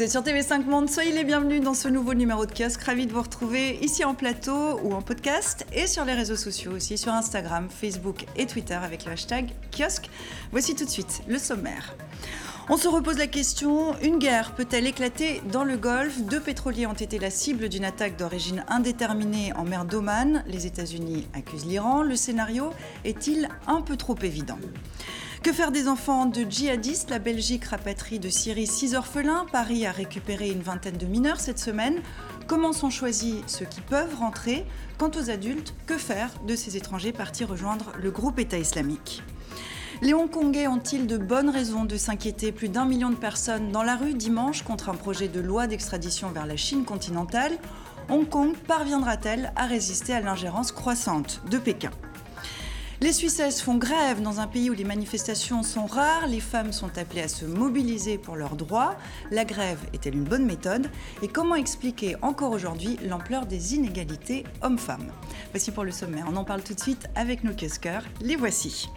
Vous êtes sur TV5 Monde, soyez les bienvenus dans ce nouveau numéro de kiosque. Ravi de vous retrouver ici en plateau ou en podcast et sur les réseaux sociaux aussi, sur Instagram, Facebook et Twitter avec le hashtag kiosque. Voici tout de suite le sommaire. On se repose la question, une guerre peut-elle éclater dans le Golfe? Deux pétroliers ont été la cible d'une attaque d'origine indéterminée en mer d'Oman. Les États-Unis accusent l'Iran. Le scénario est-il un peu trop évident? Que faire des enfants de djihadistes? La Belgique rapatrie de Syrie six orphelins. Paris a récupéré une vingtaine de mineurs cette semaine. Comment sont choisis ceux qui peuvent rentrer? Quant aux adultes, que faire de ces étrangers partis rejoindre le groupe État islamique? Les Hongkongais ont-ils de bonnes raisons de s'inquiéter? Plus d'un million de personnes dans la rue dimanche contre un projet de loi d'extradition vers la Chine continentale. Hong Kong parviendra-t-elle à résister à l'ingérence croissante de Pékin? Les Suissesses font grève dans un pays où les manifestations sont rares, les femmes sont appelées à se mobiliser pour leurs droits. La grève est-elle une bonne méthode? Et comment expliquer encore aujourd'hui l'ampleur des inégalités hommes-femmes? Voici pour le sommaire. On en parle tout de suite avec nos kiosqueurs. Les voici.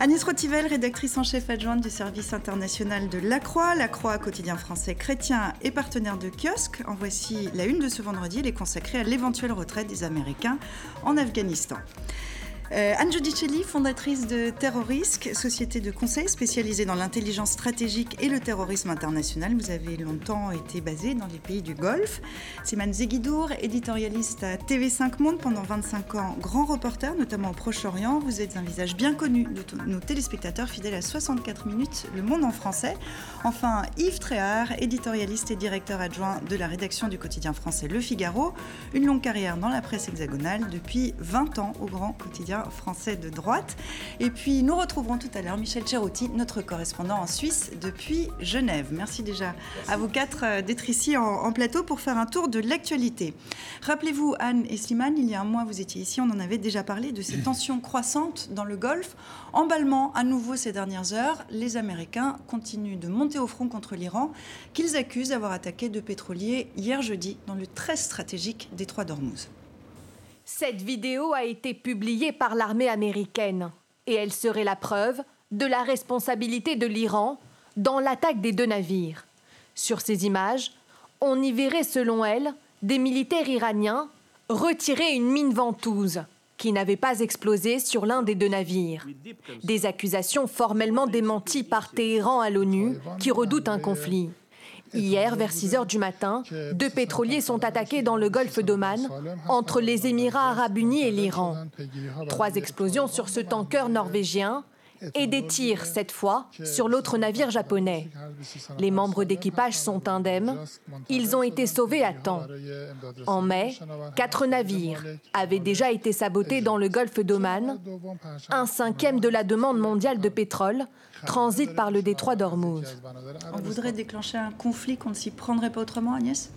Agnès Rotivel, rédactrice en chef adjointe du service international de La Croix. La Croix, quotidien français chrétien et partenaire de kiosque. En voici la une de ce vendredi. Elle est consacrée à l'éventuelle retraite des Américains en Afghanistan. Euh, Anne fondatrice de Terrorisque, société de conseil spécialisée dans l'intelligence stratégique et le terrorisme international. Vous avez longtemps été basée dans les pays du Golfe. Simane Zeguidour, éditorialiste à TV5 Monde pendant 25 ans, grand reporter, notamment au Proche-Orient. Vous êtes un visage bien connu de nos téléspectateurs fidèles à 64 minutes, Le Monde en français. Enfin, Yves Tréhard, éditorialiste et directeur adjoint de la rédaction du quotidien français Le Figaro. Une longue carrière dans la presse hexagonale depuis 20 ans au grand quotidien français de droite. Et puis nous retrouverons tout à l'heure Michel Cherouti, notre correspondant en Suisse depuis Genève. Merci déjà à vous quatre euh, d'être ici en, plateau pour faire un tour de l'actualité. Rappelez-vous, Anne et Slimane, il y a un mois, vous étiez ici, on en avait déjà parlé de ces tensions croissantes dans le Golfe. Emballement à nouveau ces dernières heures, les Américains continuent de monter au front contre l'Iran, qu'ils accusent d'avoir attaqué deux pétroliers hier jeudi dans le très stratégique détroit d'Ormuz. Cette vidéo a été publiée par l'armée américaine et elle serait la preuve de la responsabilité de l'Iran dans l'attaque des deux navires. Sur ces images, on y verrait selon elle des militaires iraniens retirer une mine ventouse qui n'avait pas explosé sur l'un des deux navires. Des accusations formellement démenties par Téhéran à l'ONU qui redoute un conflit. Hier, vers 6 heures du matin, deux pétroliers sont attaqués dans le golfe d'Oman, entre les Émirats arabes unis et l'Iran. Trois explosions sur ce tanker norvégien et des tirs, cette fois, sur l'autre navire japonais. Les membres d'équipage sont indemnes. Ils ont été sauvés à temps. En mai, quatre navires avaient déjà été sabotés dans le golfe d'Oman. Un cinquième de la demande mondiale de pétrole transite par le détroit d'Ormuz. On voudrait déclencher un conflit qu'on ne s'y prendrait pas autrement, Agnès?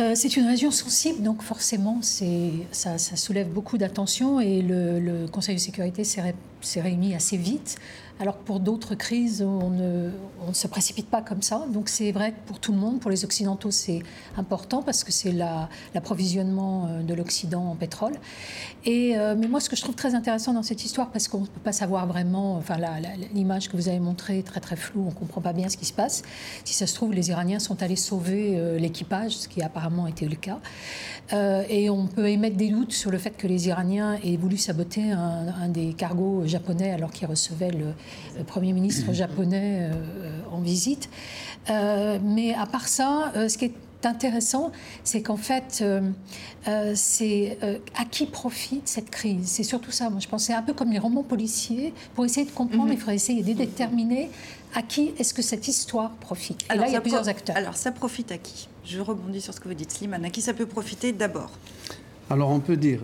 Euh, c'est une région sensible, donc forcément, ça, ça, soulève beaucoup d'attention et le, le, Conseil de sécurité s'est réuni assez vite alors que pour d'autres crises, on ne, se précipite pas comme ça. Donc c'est vrai que pour tout le monde, pour les Occidentaux, c'est important parce que c'est l'approvisionnement euh, de l'Occident en pétrole. Et, euh, mais moi, ce que je trouve très intéressant dans cette histoire, parce qu'on ne peut pas savoir vraiment, enfin l'image que vous avez montrée est très très floue, on ne comprend pas bien ce qui se passe. Si ça se trouve, les Iraniens sont allés sauver euh, l'équipage, ce qui a apparemment été le cas. et on peut émettre des doutes sur le fait que les Iraniens aient voulu saboter un, un des cargos japonais alors qu'ils recevaient le Premier ministre japonais euh, en visite. Euh, mais à part ça, euh, ce qui est intéressant, c'est qu'en fait, c'est à qui profite cette crise? C'est surtout ça. Moi, je pense c'est un peu comme les romans policiers. Pour essayer de comprendre, mhm. il faudrait essayer de déterminer à qui est-ce que cette histoire profite. Et là, il y a plusieurs acteurs. Alors, ça profite à qui? Je rebondis sur ce que vous dites, Slimane. À qui ça peut profiter d'abord? Alors, on peut dire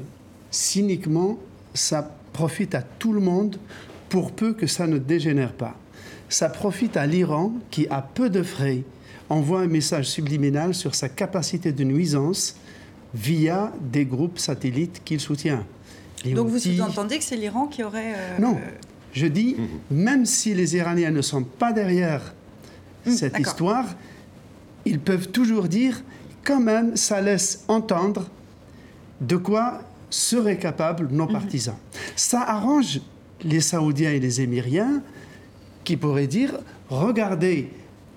cyniquement, ça profite à tout le monde pour peu que ça ne dégénère pas. Ça profite à l'Iran qui, à peu de frais, envoie un message subliminal sur sa capacité de nuisance via des groupes satellites qu'il soutient. Donc vous entendez que c'est l'Iran qui aurait... Euh, non, je dis, même si les Iraniens ne sont pas derrière hum, cette histoire, ils peuvent toujours dire, quand même, ça laisse entendre de quoi seraient capables nos hum. partisans. Ça arrange les Saoudiens et les Émiriens qui pourraient dire regardez,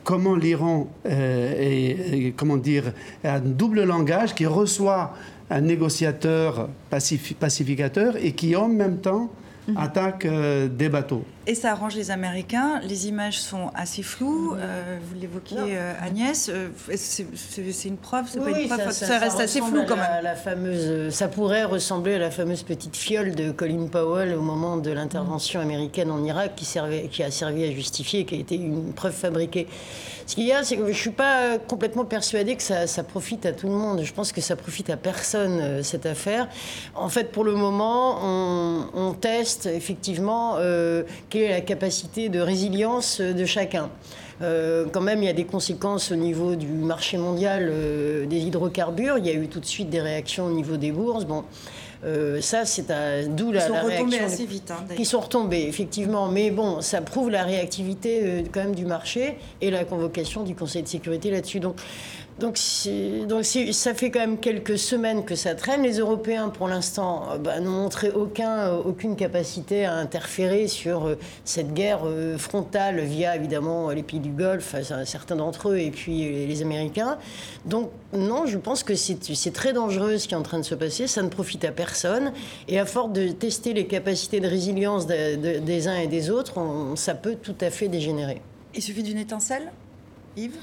comment l'Iran est, comment dire, a un double langage qui reçoit un négociateur pacificateur et qui en même temps Mhm. attaque euh, des bateaux. Et ça arrange les Américains. Les images sont assez floues. Mhm. Euh, vous l'évoquiez, euh, Agnès. c'est une preuve, c'est pas une preuve? Ça, reste assez flou quand même. La, fameuse, ça pourrait ressembler à la fameuse petite fiole de Colin Powell au moment de l'intervention américaine en Irak, qui, servait, qui a servi à justifier, qui a été une preuve fabriquée. Ce qu'il y a, c'est que je ne suis pas complètement persuadée que ça, profite à tout le monde. Je pense que ça profite à personne, cette affaire. En fait, pour le moment, on, teste effectivement euh, quelle est la capacité de résilience de chacun. Euh, quand même, il y a des conséquences au niveau du marché mondial euh, des hydrocarbures. Il y a eu tout de suite des réactions au niveau des bourses. Bon, ça, c'est d'où la, Ils sont retombés assez vite. Hein, Ils sont retombés, effectivement. Mais bon, ça prouve la réactivité quand même du marché et la convocation du Conseil de sécurité là-dessus. Donc, donc, ça fait quand même quelques semaines que ça traîne. Les Européens, pour l'instant, euh, bah, n'ont montré euh, aucune capacité à interférer sur euh, cette guerre frontale via évidemment les pays du Golfe, certains d'entre eux, et puis les Américains. Donc non, je pense que c'est très dangereux ce qui est en train de se passer. Ça ne profite à personne. Et à force de tester les capacités de résilience des uns et des autres, ça peut tout à fait dégénérer. Il suffit d'une étincelle, Yves?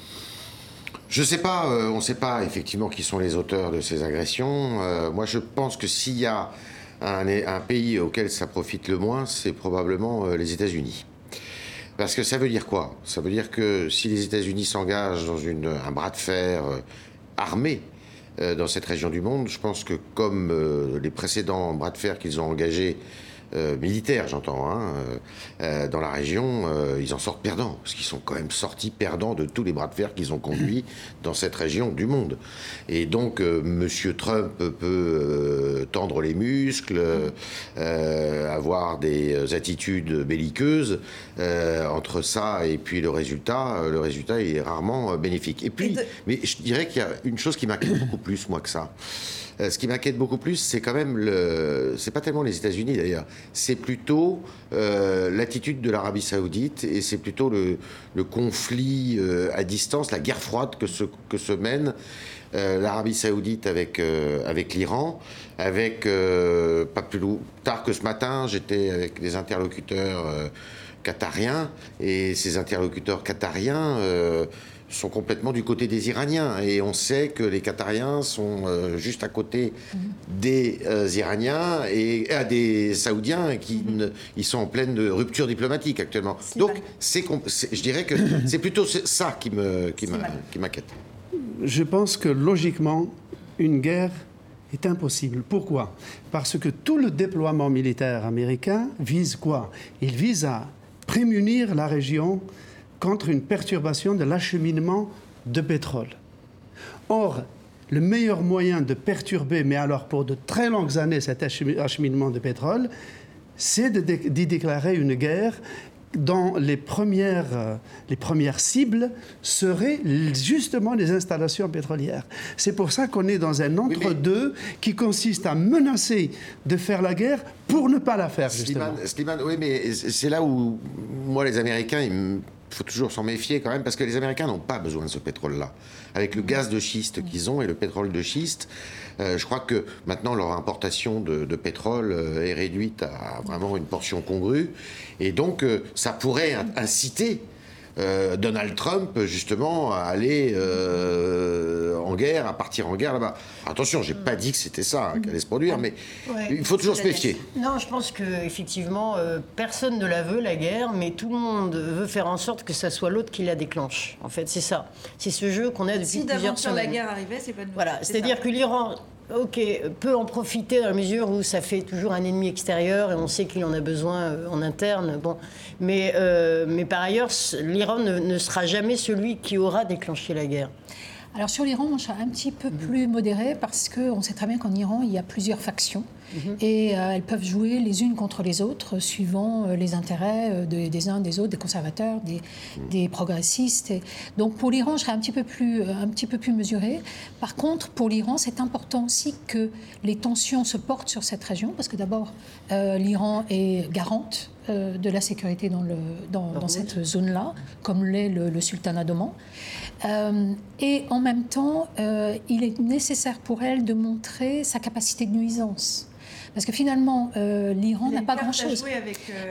Je ne sais pas, euh, on ne sait pas effectivement qui sont les auteurs de ces agressions. Euh, moi, je pense que s'il y a un, pays auquel ça profite le moins, c'est probablement euh, les États-Unis. Parce que ça veut dire quoi? Ça veut dire que si les États-Unis s'engagent dans un bras de fer armé dans cette région du monde, je pense que comme les précédents bras de fer qu'ils ont engagés euh, militaires, j'entends, hein, euh, euh, dans la région, ils en sortent perdants, parce qu'ils sont quand même sortis perdants de tous les bras de fer qu'ils ont conduits dans cette région du monde. Et donc, Monsieur Trump peut tendre les muscles, avoir des attitudes belliqueuses. entre ça et puis le résultat, le résultat est rarement bénéfique. Et puis, mais je dirais qu'il y a une chose qui m'inquiète beaucoup plus, moi, que ça. Euh, ce qui m'inquiète beaucoup plus, c'est quand même le. C'est pas tellement les États-Unis d'ailleurs, c'est plutôt euh, l'attitude de l'Arabie Saoudite et c'est plutôt le, conflit euh, à distance, la guerre froide que se, que se mène l'Arabie Saoudite avec, avec l'Iran. Avec pas plus tard que ce matin, j'étais avec des interlocuteurs qatariens et ces interlocuteurs qatariens sont complètement du côté des Iraniens. Et on sait que les Qatariens sont euh, juste à côté des euh, Iraniens et euh, des Saoudiens qui ils sont en pleine rupture diplomatique actuellement. Donc, c'est, je dirais que c'est plutôt ça qui, me, qui, qui m'inquiète. Je pense que logiquement, une guerre est impossible. Pourquoi? Parce que tout le déploiement militaire américain vise quoi? Il vise à prémunir la région contre une perturbation de l'acheminement de pétrole. Or, le meilleur moyen de perturber, mais alors pour de très longues années, cet acheminement de pétrole, c'est d'y déclarer une guerre dont les premières, euh, les premières cibles seraient justement les installations pétrolières. C'est pour ça qu'on est dans un entre-deux qui consiste à menacer de faire la guerre pour ne pas la faire, justement. Slimane, oui, mais c'est là où, moi, les Américains, ils il faut toujours s'en méfier quand même, parce que les Américains n'ont pas besoin de ce pétrole-là. Avec le gaz de schiste qu'ils ont et le pétrole de schiste, euh, je crois que maintenant leur importation de, pétrole euh, est réduite à vraiment une portion congrue. Et donc, euh, ça pourrait inciter euh, Donald Trump, justement, à aller euh, en guerre, à partir en guerre là-bas. Attention, j'ai pas dit que c'était ça hein, qui allait se produire, mais il faut toujours se méfier. Non, je pense que effectivement, euh, personne ne la veut la guerre, mais tout le monde veut faire en sorte que ça soit l'autre qui la déclenche. En fait, c'est ça. C'est ce jeu qu'on a depuis si plusieurs semaines. Si la guerre arrivait, c'est pas de Voilà, c'est-à-dire que l'Iran ok, peut en profiter dans la mesure où ça fait toujours un ennemi extérieur et on sait qu'il en a besoin euh, en interne. Bon. Mais, euh, mais par ailleurs, l'Iran ne, sera jamais celui qui aura déclenché la guerre. Alors sur l'Iran, on sera un petit peu mhm. plus modéré parce qu'on sait très bien qu'en Iran, il y a plusieurs factions et euh, elles peuvent jouer les unes contre les autres suivant euh, les intérêts euh, des uns, des autres, des conservateurs, des, des progressistes. donc pour l'Iran, je serais un petit, peu plus, un petit peu plus mesuré. Par contre, pour l'Iran, c'est important aussi que les tensions se portent sur cette région parce que d'abord, l'Iran est garante euh, de la sécurité dans, le, dans, cette zone-là, comme l'est le, sultanat d'Oman. Euh, et en même temps, il est nécessaire pour elle de montrer sa capacité de nuisance. Parce que finalement, l'Iran n'a pas grand-chose.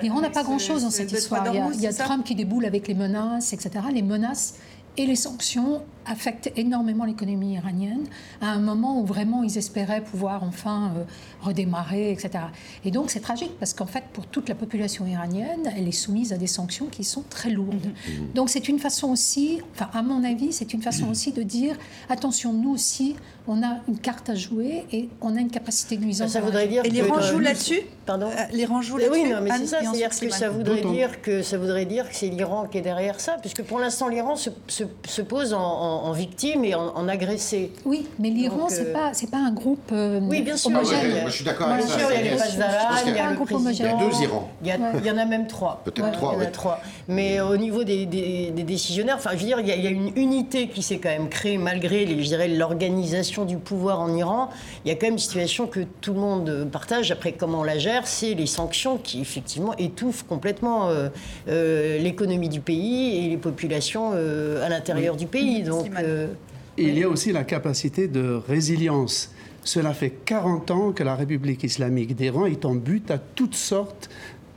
L'Iran n'a pas grand-chose dans cette histoire. Il y a, il y a Trump qui déboule avec les menaces, etc. Les menaces et les sanctions affectent énormément l'économie iranienne à un moment où vraiment ils espéraient pouvoir enfin euh, redémarrer, etc. Et donc c'est tragique parce qu'en fait pour toute la population iranienne, elle est soumise à des sanctions qui sont très lourdes. Mhm. Mhm. Donc c'est une façon aussi, enfin à mon avis, c'est une façon mhm. aussi de dire attention, nous aussi, on a une carte à jouer et on a une capacité de nuisance. Ça voudrait dire et l'Iran joue là-dessus Pardon euh, L'Iran joue là-dessus Oui, non, mais c'est ça, c'est-à-dire que ça voudrait dire que ça voudrait dire que c'est l'Iran qui est derrière ça, puisque pour l'instant l'Iran se, se, pose en en, victime et en, agressé. Oui, mais l'Iran, ce n'est euh, pas, pas un groupe euh, oui, bien sûr. Moi, je suis d'accord avec ça. il y a les il y a le président. Il y a deux Irans. Il y, en a même trois. Peut-être trois, Il y en a trois. Mais au niveau des, décisionnaires, enfin, je veux dire, il y, a, une unité qui s'est quand même créée malgré, les, je dirais, l'organisation du pouvoir en Iran. Il y a quand même une situation que tout le monde partage. Après, comment on la gère, c'est les sanctions qui, effectivement, étouffent complètement euh, l'économie du pays et les populations à l'intérieur du pays. Donc, il y a aussi la capacité de résilience. Cela fait 40 ans que la République islamique d'Iran est en but à toutes sortes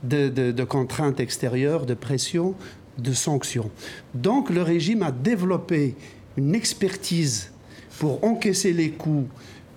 de, contraintes extérieures, de pression, de sanctions. Donc le régime a développé une expertise pour encaisser les coups,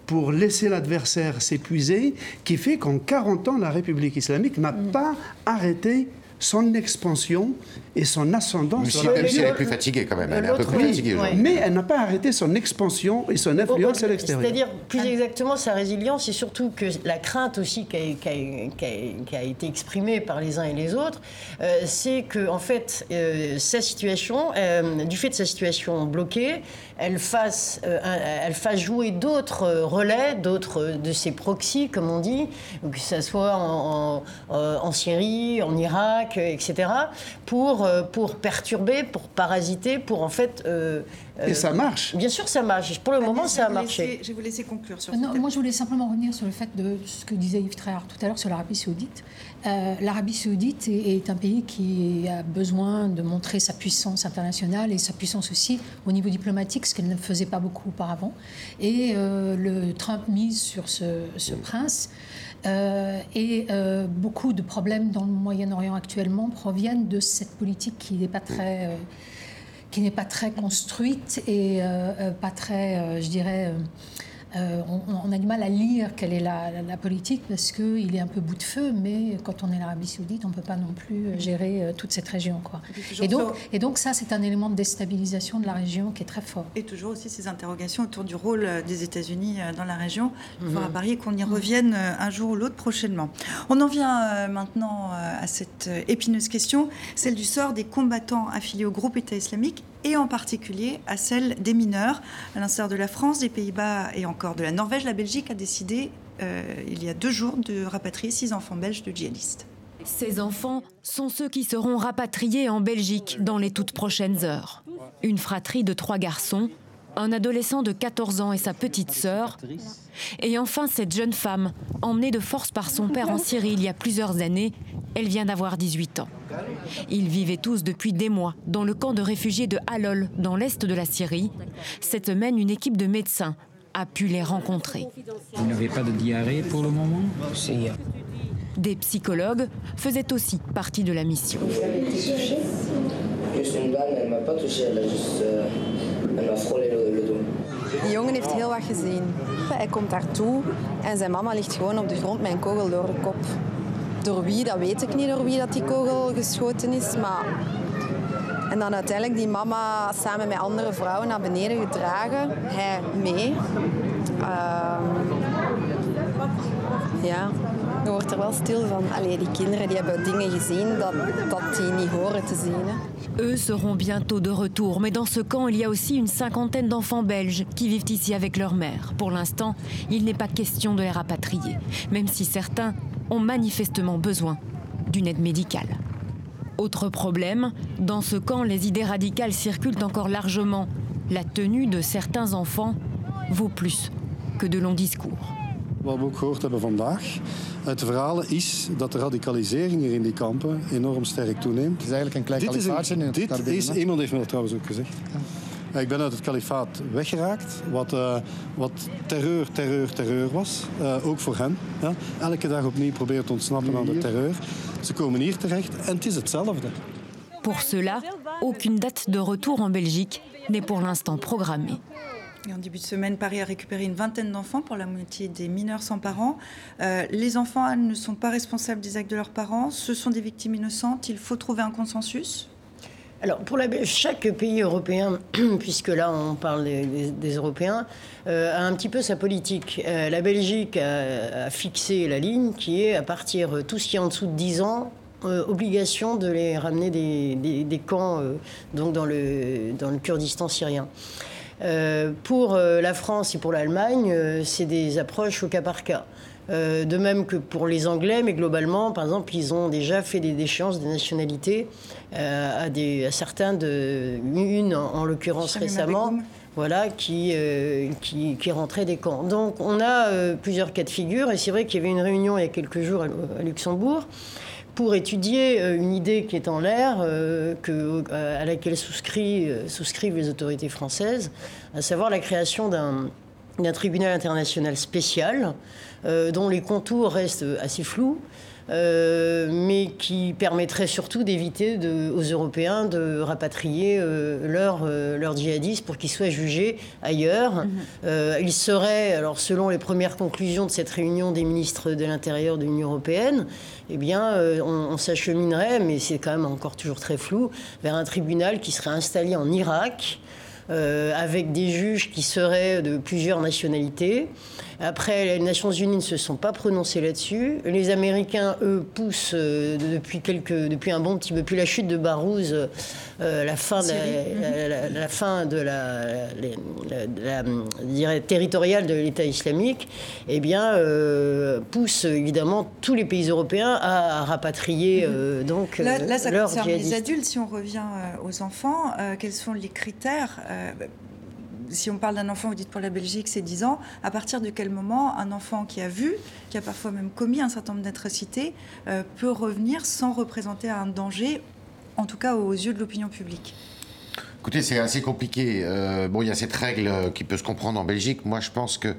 pour laisser l'adversaire s'épuiser, qui fait qu'en 40 ans, la République islamique n'a mm. pas arrêté son expansion et son ascendance. Même si, elle est plus fatiguée quand même, elle est un peu plus fatiguée. Mais elle n'a pas arrêté son expansion et son influence à l'extérieur. C'est-à-dire, plus exactement, sa résilience et surtout que la crainte aussi qui a, été exprimée par les uns et les autres, euh, c'est que, en fait, euh, sa situation, euh, du fait de sa situation bloquée, elle fasse, elle fasse jouer d'autres relais, d'autres de ses proxys, comme on dit, que ce soit en, en Syrie, en Irak, etc., pour euh, pour perturber, pour parasiter, pour en fait. Euh, et ça marche. Bien sûr, ça marche. Pour le moment, ça a marché. je vais vous laisser conclure sur. Non, moi, je voulais simplement revenir sur le fait de ce que disait Yves Tréhard tout à l'heure sur l'Arabie Saoudite. Euh, L'Arabie Saoudite est, un pays qui a besoin de montrer sa puissance internationale et sa puissance aussi au niveau diplomatique, ce qu'elle ne faisait pas beaucoup auparavant. Et le Trump mise sur ce, ce prince. Euh, et euh, beaucoup de problèmes dans le Moyen-Orient actuellement proviennent de cette politique qui n'est pas très, euh, qui n'est pas très construite et pas très, je dirais, euh, on, a du mal à lire quelle est la, politique parce qu'il est un peu bout de feu, mais quand on est l'Arabie Saoudite, on ne peut pas non plus euh, gérer euh, toute cette région. Quoi. Et, donc, et donc, ça, c'est un élément de déstabilisation de la région qui est très fort. Et toujours aussi ces interrogations autour du rôle des États-Unis dans la région. Il faudra mhm. parier qu'on y revienne un jour ou l'autre prochainement. On en vient maintenant à cette épineuse question, celle du sort des combattants affiliés au groupe État islamique et en particulier à celle des mineurs. À l'instar de la France, des Pays-Bas et encore de la Norvège, la Belgique a décidé euh, il y a deux jours de rapatrier six enfants belges de djihadistes. Ces enfants sont ceux qui seront rapatriés en Belgique dans les toutes prochaines heures. Une fratrie de trois garçons, un adolescent de 14 ans et sa petite sœur, et enfin cette jeune femme, emmenée de force par son père en Syrie il y a plusieurs années, elle vient d'avoir 18 ans. Ils vivaient tous depuis des mois dans le camp de réfugiés de Halol, dans l'est de la Syrie. Cette semaine, une équipe de médecins a pu les rencontrer. Vous n'avez pas de diarrhée pour le moment? Des psychologues faisaient aussi partie de la mission. Juste une balle, elle m'a pas touché, elle a juste, euh, elle m'a frôlé le, le dos. Die jongen heeft heel wat gezien. Hij komt daartoe en zijn mama ligt gewoon op de grond met een kogel door de kop. Door wie, dat weet ik niet, door wie dat die kogel geschoten is. Maar... En dan uiteindelijk die mama samen met andere vrouwen naar beneden gedragen. Hij mee. Uh... Ja, je er. Eux seront bientôt de retour, mais dans ce camp, il y a aussi une cinquantaine d'enfants belges qui vivent ici avec leur mère. Pour l'instant, il n'est pas question de les rapatrier, même si certains ont manifestement besoin d'une aide médicale. Autre problème, dans ce camp, les idées radicales circulent encore largement. La tenue de certains enfants vaut plus que de longs discours. Wat we ook gehoord hebben vandaag. Uit de verhalen is dat de radicalisering hier in die kampen enorm sterk toeneemt. Het is eigenlijk een klein Dit kalifaatje in het dit is, iemand heeft me dat trouwens ook gezegd. Eh, Ik ben uit het kalifaat weggeraakt, wat, eh, wat terreur, terreur, terreur was. Eh, ook voor hen. Ja. Elke dag opnieuw proberen te ontsnappen aan de terreur. Ze komen hier terecht en het is hetzelfde. Pour cela, aucune date de retour en Belgique n'est pour l'instant programmée. En début de semaine, Paris a récupéré une vingtaine d'enfants pour la moitié des mineurs sans parents. Euh, les enfants ne sont pas responsables des actes de leurs parents. Ce sont des victimes innocentes. Il faut trouver un consensus. Alors, pour la, chaque pays européen, puisque là on parle des, Européens, euh, a un petit peu sa politique. Euh, la Belgique a, fixé la ligne qui est à partir euh, tout ce qui est en dessous de 10 ans, obligation de les ramener des, des- camps donc dans, le, dans le Kurdistan syrien. Euh, pour euh, la France et pour l'Allemagne, euh, c'est des approches au cas par cas. Euh, de même que pour les Anglais, mais globalement, par exemple, ils ont déjà fait des déchéances de nationalité euh, à, des, à certains, de, une en, en l'occurrence récemment, voilà, qui, euh, qui, qui rentrait des camps. Donc on a plusieurs cas de figure, et c'est vrai qu'il y avait une réunion il y a quelques jours à, à Luxembourg pour étudier euh, une idée qui est en l'air, euh, euh, à laquelle souscrivent les autorités françaises, à savoir la création d'un tribunal international spécial, dont les contours restent assez flous, euh, mais qui permettrait surtout d'éviter aux Européens de rapatrier euh, leurs euh, djihadistes pour qu'ils soient jugés ailleurs. Euh, il serait, alors selon les premières conclusions de cette réunion des ministres de l'Intérieur de l'Union européenne, eh bien, on, on s'acheminerait, mais c'est quand même encore toujours très flou, vers un tribunal qui serait installé en Irak. euh, avec des juges qui seraient de plusieurs nationalités. Après, les Nations Unies ne se sont pas prononcées là-dessus. Les Américains, eux, poussent euh, depuis, quelques, depuis un bon petit peu, depuis la chute de Barouz, euh, la fin de la, la- la- la fin de la, territoriale de l'État islamique, eh bien, euh, pousse évidemment tous les pays européens à, à rapatrier euh, donc Là, là, ça leurs concerne les adultes. Si on revient aux enfants, quels sont les critères si on parle d'un enfant, vous dites pour la Belgique, c'est 10 ans, à partir de quel moment un enfant qui a vu, qui a parfois même commis un certain nombre d'atrocités, euh, peut revenir sans représenter un danger, en tout cas aux yeux de l'opinion publique? Écoutez, c'est assez compliqué. Euh, bon, il y a cette règle qui peut se comprendre en Belgique. Moi, je pense que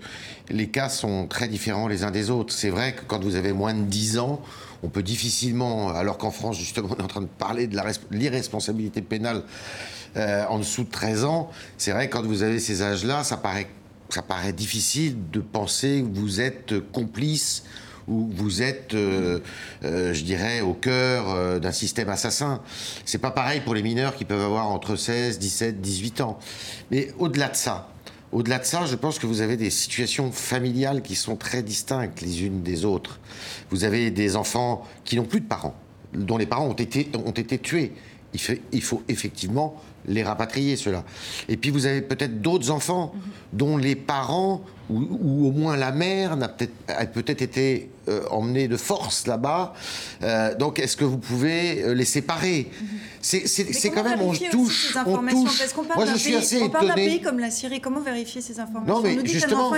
les cas sont très différents les uns des autres. C'est vrai que quand vous avez moins de 10 ans, on peut difficilement, alors qu'en France, justement, on est en train de parler de l'irresponsabilité pénale euh, en dessous de 13 ans, c'est vrai quand vous avez ces âges-là, ça paraît, difficile de penser que vous êtes complice ou vous êtes, euh, euh, je dirais, au cœur d'un système assassin. C'est pas pareil pour les mineurs qui peuvent avoir entre 16, 17, 18 ans. Mais au-delà de ça, au-delà de ça, je pense que vous avez des situations familiales qui sont très distinctes les unes des autres. Vous avez des enfants qui n'ont plus de parents, dont les parents ont été, ont été tués. Il faut effectivement les rapatrier, ceux-là. Et puis vous avez peut-être d'autres enfants dont les parents, ou, ou au moins la mère, n'a peut-être a peut-être été euh, emmenée de force là-bas. Euh, donc est-ce que vous pouvez euh, les séparer? C'est c'est- quand même, on touche, ces on touche. Parce qu'on parle Moi, d'un je suis pays- assez on parle d'un pays comme la Syrie. Comment vérifier ces informations? Non, mais On nous justement,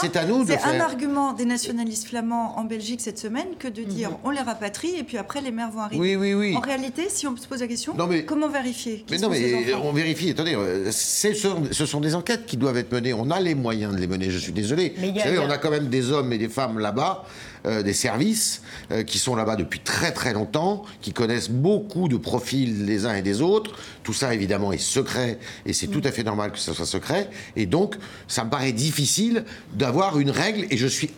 c'est à nous de C'est un faire. argument des nationalistes flamands en Belgique cette semaine que de dire on les rapatrie et puis après les mères vont arriver. Oui, oui, oui. En réalité, si on se pose la question, Non, mais- comment vérifier? Mais non, mais on vérifie. Attendez, ce sont, ce sont des enquêtes qui doivent être menées. On a les moyens de les mener. Je suis désolé. Mais Vous savez, on a quand même des hommes et des femmes là-bas, euh, des services euh, qui sont là-bas depuis très très longtemps, qui connaissent beaucoup de profils les uns et des autres. Tout ça, évidemment, est secret et c'est tout à fait normal que ce soit secret. Et donc, ça me paraît difficile d'avoir une règle. Et je suis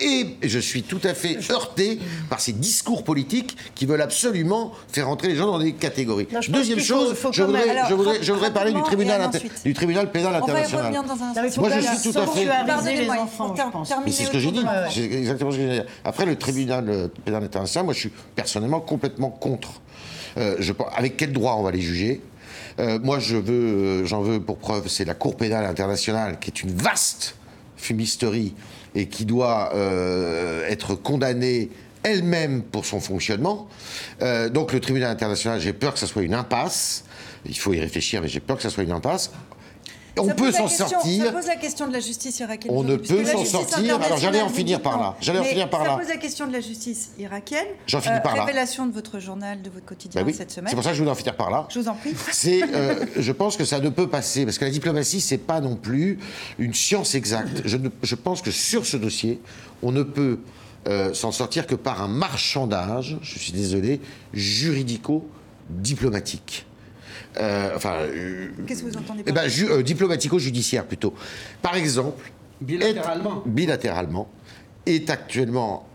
et je suis tout à fait heurté par ces discours politiques qui veulent absolument faire entrer les gens dans des catégories. Non, Deuxième faut- chose, faut je voudrais, Alors, je voudrais, rap- je voudrais parler du tribunal, et inter- ensuite. du tribunal pénal On va y international. dans un Non. Moi, je suis tout à fait- les enfants, je pense. Mais c'est ce que j'ai dit. C'est exactement ce que j'ai dit. Après, le tribunal euh, pénal international, moi, je suis personnellement complètement contre. Euh, je, avec quel droit on va les juger? Euh, Moi, je veux, j'en veux pour preuve, c'est la Cour pénale internationale, qui est une vaste fumisterie et qui doit euh, être condamnée elle-même pour son fonctionnement. Euh, donc, le tribunal international, j'ai peur que ça soit une impasse. Il faut y réfléchir, mais j'ai peur que ça soit une impasse. On Ça peut s'en sortir. Ça pose la question de la justice irakienne. On ne peut s'en sortir. Alors, j'allais en finir par là. J'allais en finir par ça là. pose la question de la justice irakienne. J'en finis par là. Révélation de votre journal, de votre quotidien Bah oui, cette c'est semaine. pour ça que je voulais en finir par là. Je vous en prie. C'est, euh, je pense que ça ne peut passer parce que la diplomatie c'est pas non plus une science exacte. Je, ne- je pense que sur ce dossier, on ne peut euh, s'en sortir que par un marchandage. Je suis désolé, juridico-diplomatique. Euh, enfin, euh, Qu'est-ce que vous entendez eh par ben, ju- euh, diplomatico-judiciaire plutôt. Par exemple, bilatéralement, est actuellement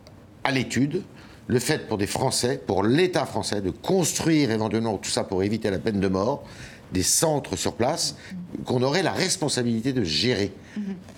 à l'étude le fait pour des Français, pour l'État français, de construire éventuellement tout ça pour éviter la peine de mort, des centres sur place qu'on aurait la responsabilité de gérer.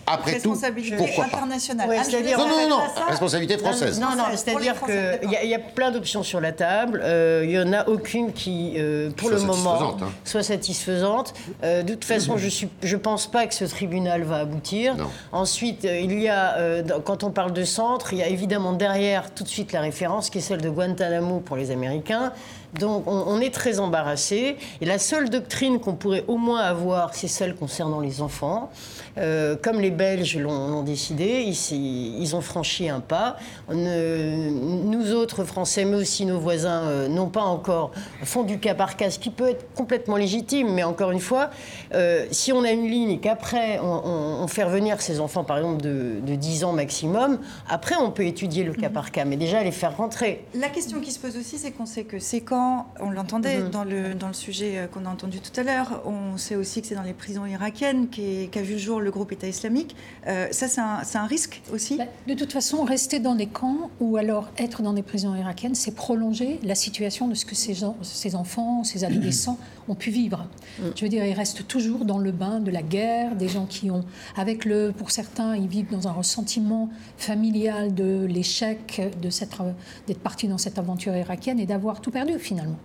Après tout, Responsabilité pourquoi pas internationale. Ouais, voulais Non, non, non, ça. responsabilité française. Non, non, c'est-à-dire qu'il y, a- il y a plein d'options sur la table. Euh, Il y en a aucune qui, euh, pour Soit le moment, hein. soit satisfaisante. Euh, de toute façon, je ne je pense pas que ce tribunal va aboutir. Non. Ensuite, euh, il y a, euh, quand on parle de centre, il y a évidemment derrière tout de suite la référence qui est celle de Guantanamo pour les Américains. Donc on, on est très embarrassé. Et la seule doctrine qu'on pourrait au moins avoir, c'est celle concernant les enfants. Euh, comme les Belges l'ont décidé, ils, ils ont franchi un pas. Ne- nous autres Français, mais aussi nos voisins, euh, n'ont pas encore font du cas par cas, ce qui peut être complètement légitime. Mais encore une fois, euh, si on a une ligne et qu'après on, on- on fait revenir ces enfants, par exemple de, de 10 ans maximum, après on peut étudier le cas par cas. Mais déjà les faire rentrer. La question qui se pose aussi, c'est qu'on sait que c'est quand, on l'entendait Mhm. dans, le, dans le sujet qu'on a entendu tout à l'heure, on sait aussi que c'est dans les prisons irakiennes qu'a vu le jour le groupe État islamique. Euh, ça, c'est un, risque aussi Bah, De toute façon, rester dans des camps ou alors être dans des prisons irakiennes, c'est prolonger la situation de ce que ces, gens- ces enfants, ces adolescents ont pu vivre. Je veux dire, ils restent toujours dans le bain de la guerre, des gens qui ont, avec le, pour certains, ils vivent dans un ressentiment familial de l'échec d'être partis dans cette aventure irakienne et d'avoir tout perdu finalement.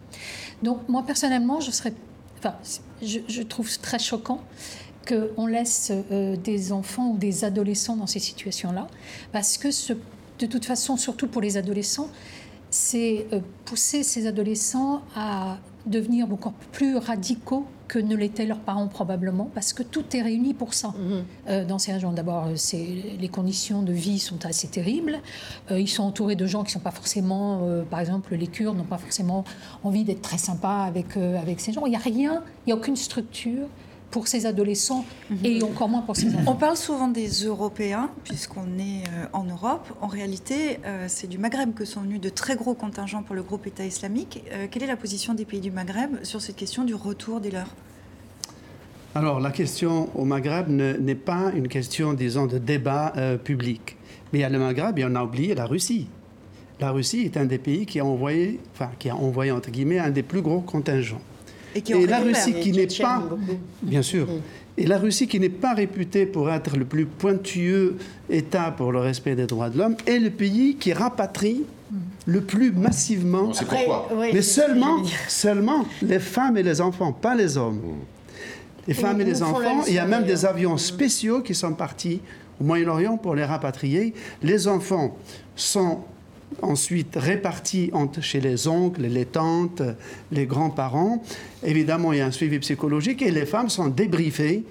Donc moi personnellement, je serais, enfin, je, je trouve très choquant qu'on laisse euh, des enfants ou des adolescents dans ces situations-là, parce que ce- de toute façon, surtout pour les adolescents, c'est euh, pousser ces adolescents à devenir encore plus radicaux que ne l'étaient leurs parents probablement, parce que tout est réuni pour ça euh, dans ces régions. D'abord, les conditions de vie sont assez terribles. Euh, ils sont entourés de gens qui ne sont pas forcément, euh, par exemple, les Kurdes n'ont pas forcément envie d'être très sympas avec, avec ces gens. Il n'y a rien, il n'y a aucune structure pour ces adolescents et encore moins pour ces enfants. On parle souvent des Européens, puisqu'on est euh, en Europe. En réalité, euh, c'est du Maghreb que sont venus de très gros contingents pour le groupe État islamique. Euh, quelle est la position des pays du Maghreb sur cette question du retour des leurs? Alors, la question au Maghreb ne- n'est pas une question, disons, de débat euh, public. Mais il y a le Maghreb et on a oublié la Russie. La Russie est un des pays qui a envoyé, enfin, qui a envoyé, entre guillemets, un des plus gros contingents. Et qui en la. Russie qui n'est pas, beaucoup. bien sûr, et la Russie qui n'est pas réputée pour être le plus pointueux État pour le respect des droits de l'homme est le pays qui rapatrie le plus massivement, pourquoi. Mais seulement, seulement les femmes et les enfants, pas les hommes. Les femmes et les enfants, il y a même des avions spéciaux qui sont partis au Moyen-Orient pour les rapatrier. Les enfants sont ensuite répartis entre, chez les oncles, les tantes, les grands-parents. Évidemment, il y a un suivi psychologique et les femmes sont débriefées,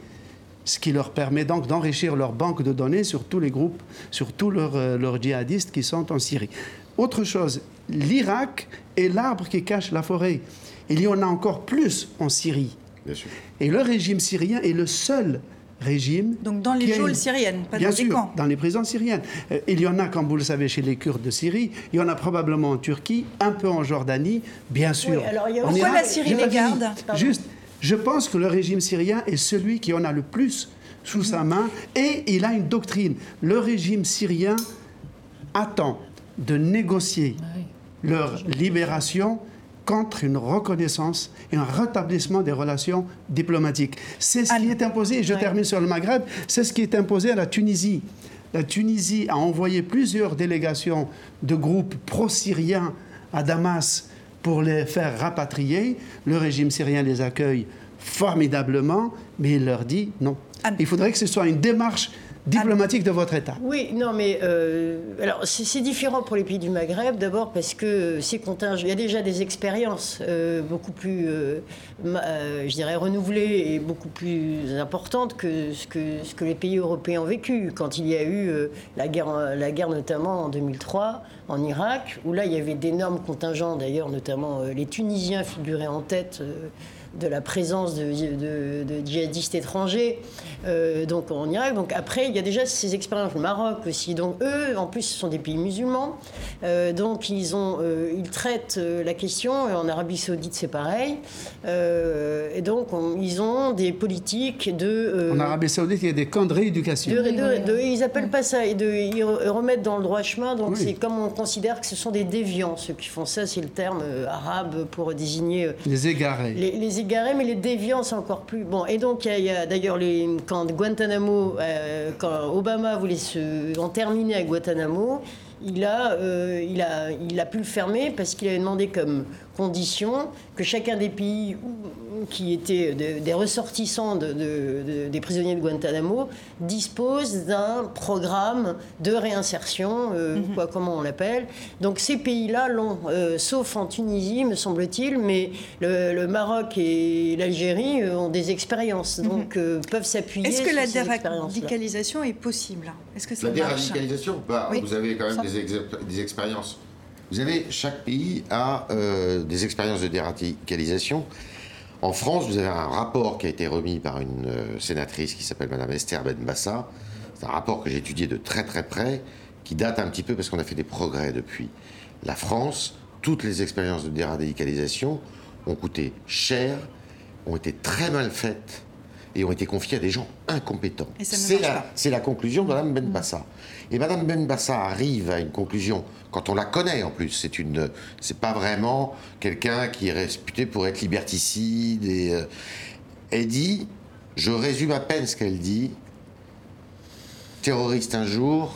ce qui leur permet donc d'enrichir leur banque de données sur tous les groupes, sur tous leurs, euh, leurs djihadistes qui sont en Syrie. Autre chose, l'Irak est l'arbre qui cache la forêt. Il y en a encore plus en Syrie. Bien sûr. Et le régime syrien est le seul régime. Donc dans les geôles syriennes, pas Bien dans des sûr, camps. dans les prisons syriennes. Euh, il y en a, comme vous le savez, chez les Kurdes de Syrie. Il y en a probablement en Turquie, un peu en Jordanie, bien sûr. Oui, alors il y a Pourquoi la Syrie les garde. Juste, je pense que le régime syrien est celui qui en a le plus sous sa main et il a une doctrine. Le régime syrien attend de négocier leur libération contre une reconnaissance et un rétablissement des relations diplomatiques. C'est ce qui est imposé, et je termine sur le Maghreb, c'est ce qui est imposé à la Tunisie. La Tunisie a envoyé plusieurs délégations de groupes pro-syriens à Damas pour les faire rapatrier. Le régime syrien les accueille formidablement, mais il leur dit non. Il faudrait que ce soit une démarche diplomatique de votre État. Oui, non, mais euh, alors c'est différent pour les pays du Maghreb. D'abord parce que ces contingents, il y a déjà des expériences euh, beaucoup plus, euh, je dirais, renouvelées et beaucoup plus importantes que ce, que les pays européens ont vécu. Quand il y a eu la guerre, la guerre notamment en 2003 en Irak, où là il y avait d'énormes contingents, d'ailleurs notamment les Tunisiens figuraient en tête de la présence de, djihadistes étrangers euh, donc en Irak. Donc après, il y a déjà ces expériences. Le Maroc aussi. Donc eux, en plus, ce sont des pays musulmans. Euh, donc ils, ont, euh, ils traitent la question. En Arabie Saoudite, c'est pareil. et donc ils ont des politiques de. en Arabie Saoudite, il y a des camps de rééducation. ils appellent pas ça. De, ils remettent dans le droit chemin. Donc c'est comme on considère que ce sont des déviants. Ceux qui font ça, c'est le terme arabe pour désigner. Les égarés. les égarés, mais les déviants, c'est encore plus. Bon, et donc, il y a, d'ailleurs, les, quand Guantanamo, euh, quand Obama voulait se, en terminer à Guantanamo, il a, euh, il, a, il a pu le fermer parce qu'il avait demandé comme condition que chacun des pays qui étaient des ressortissants des prisonniers de Guantanamo dispose d'un programme de réinsertion, euh, mhm. quoi, comment on l'appelle. Donc ces pays-là l'ont, euh, sauf en Tunisie, me semble-t-il, mais le, Maroc et l'Algérie euh, ont des expériences, mhm. donc peuvent s'appuyer. Est-ce que la déradicalisation est possible Est-ce que ça La déradicalisation, bah, vous avez quand même des, des expériences vous avez, chaque pays a euh, des expériences de déradicalisation. En France, vous avez un rapport qui a été remis par une euh, sénatrice qui s'appelle Madame Esther Benbassa. C'est un rapport que j'ai étudié de très très près, qui date un petit peu parce qu'on a fait des progrès depuis. La France, toutes les expériences de déradicalisation ont coûté cher, ont été très mal faites et ont été confiées à des gens incompétents. C'est la, la, conclusion de Mme Benbassa. Et Mme Benbassa arrive à une conclusion quand on la connaît en plus. C'est une, c'est pas vraiment quelqu'un qui est réputé pour être liberticide. Et, euh, elle dit, je résume à peine ce qu'elle dit. Terroriste un jour,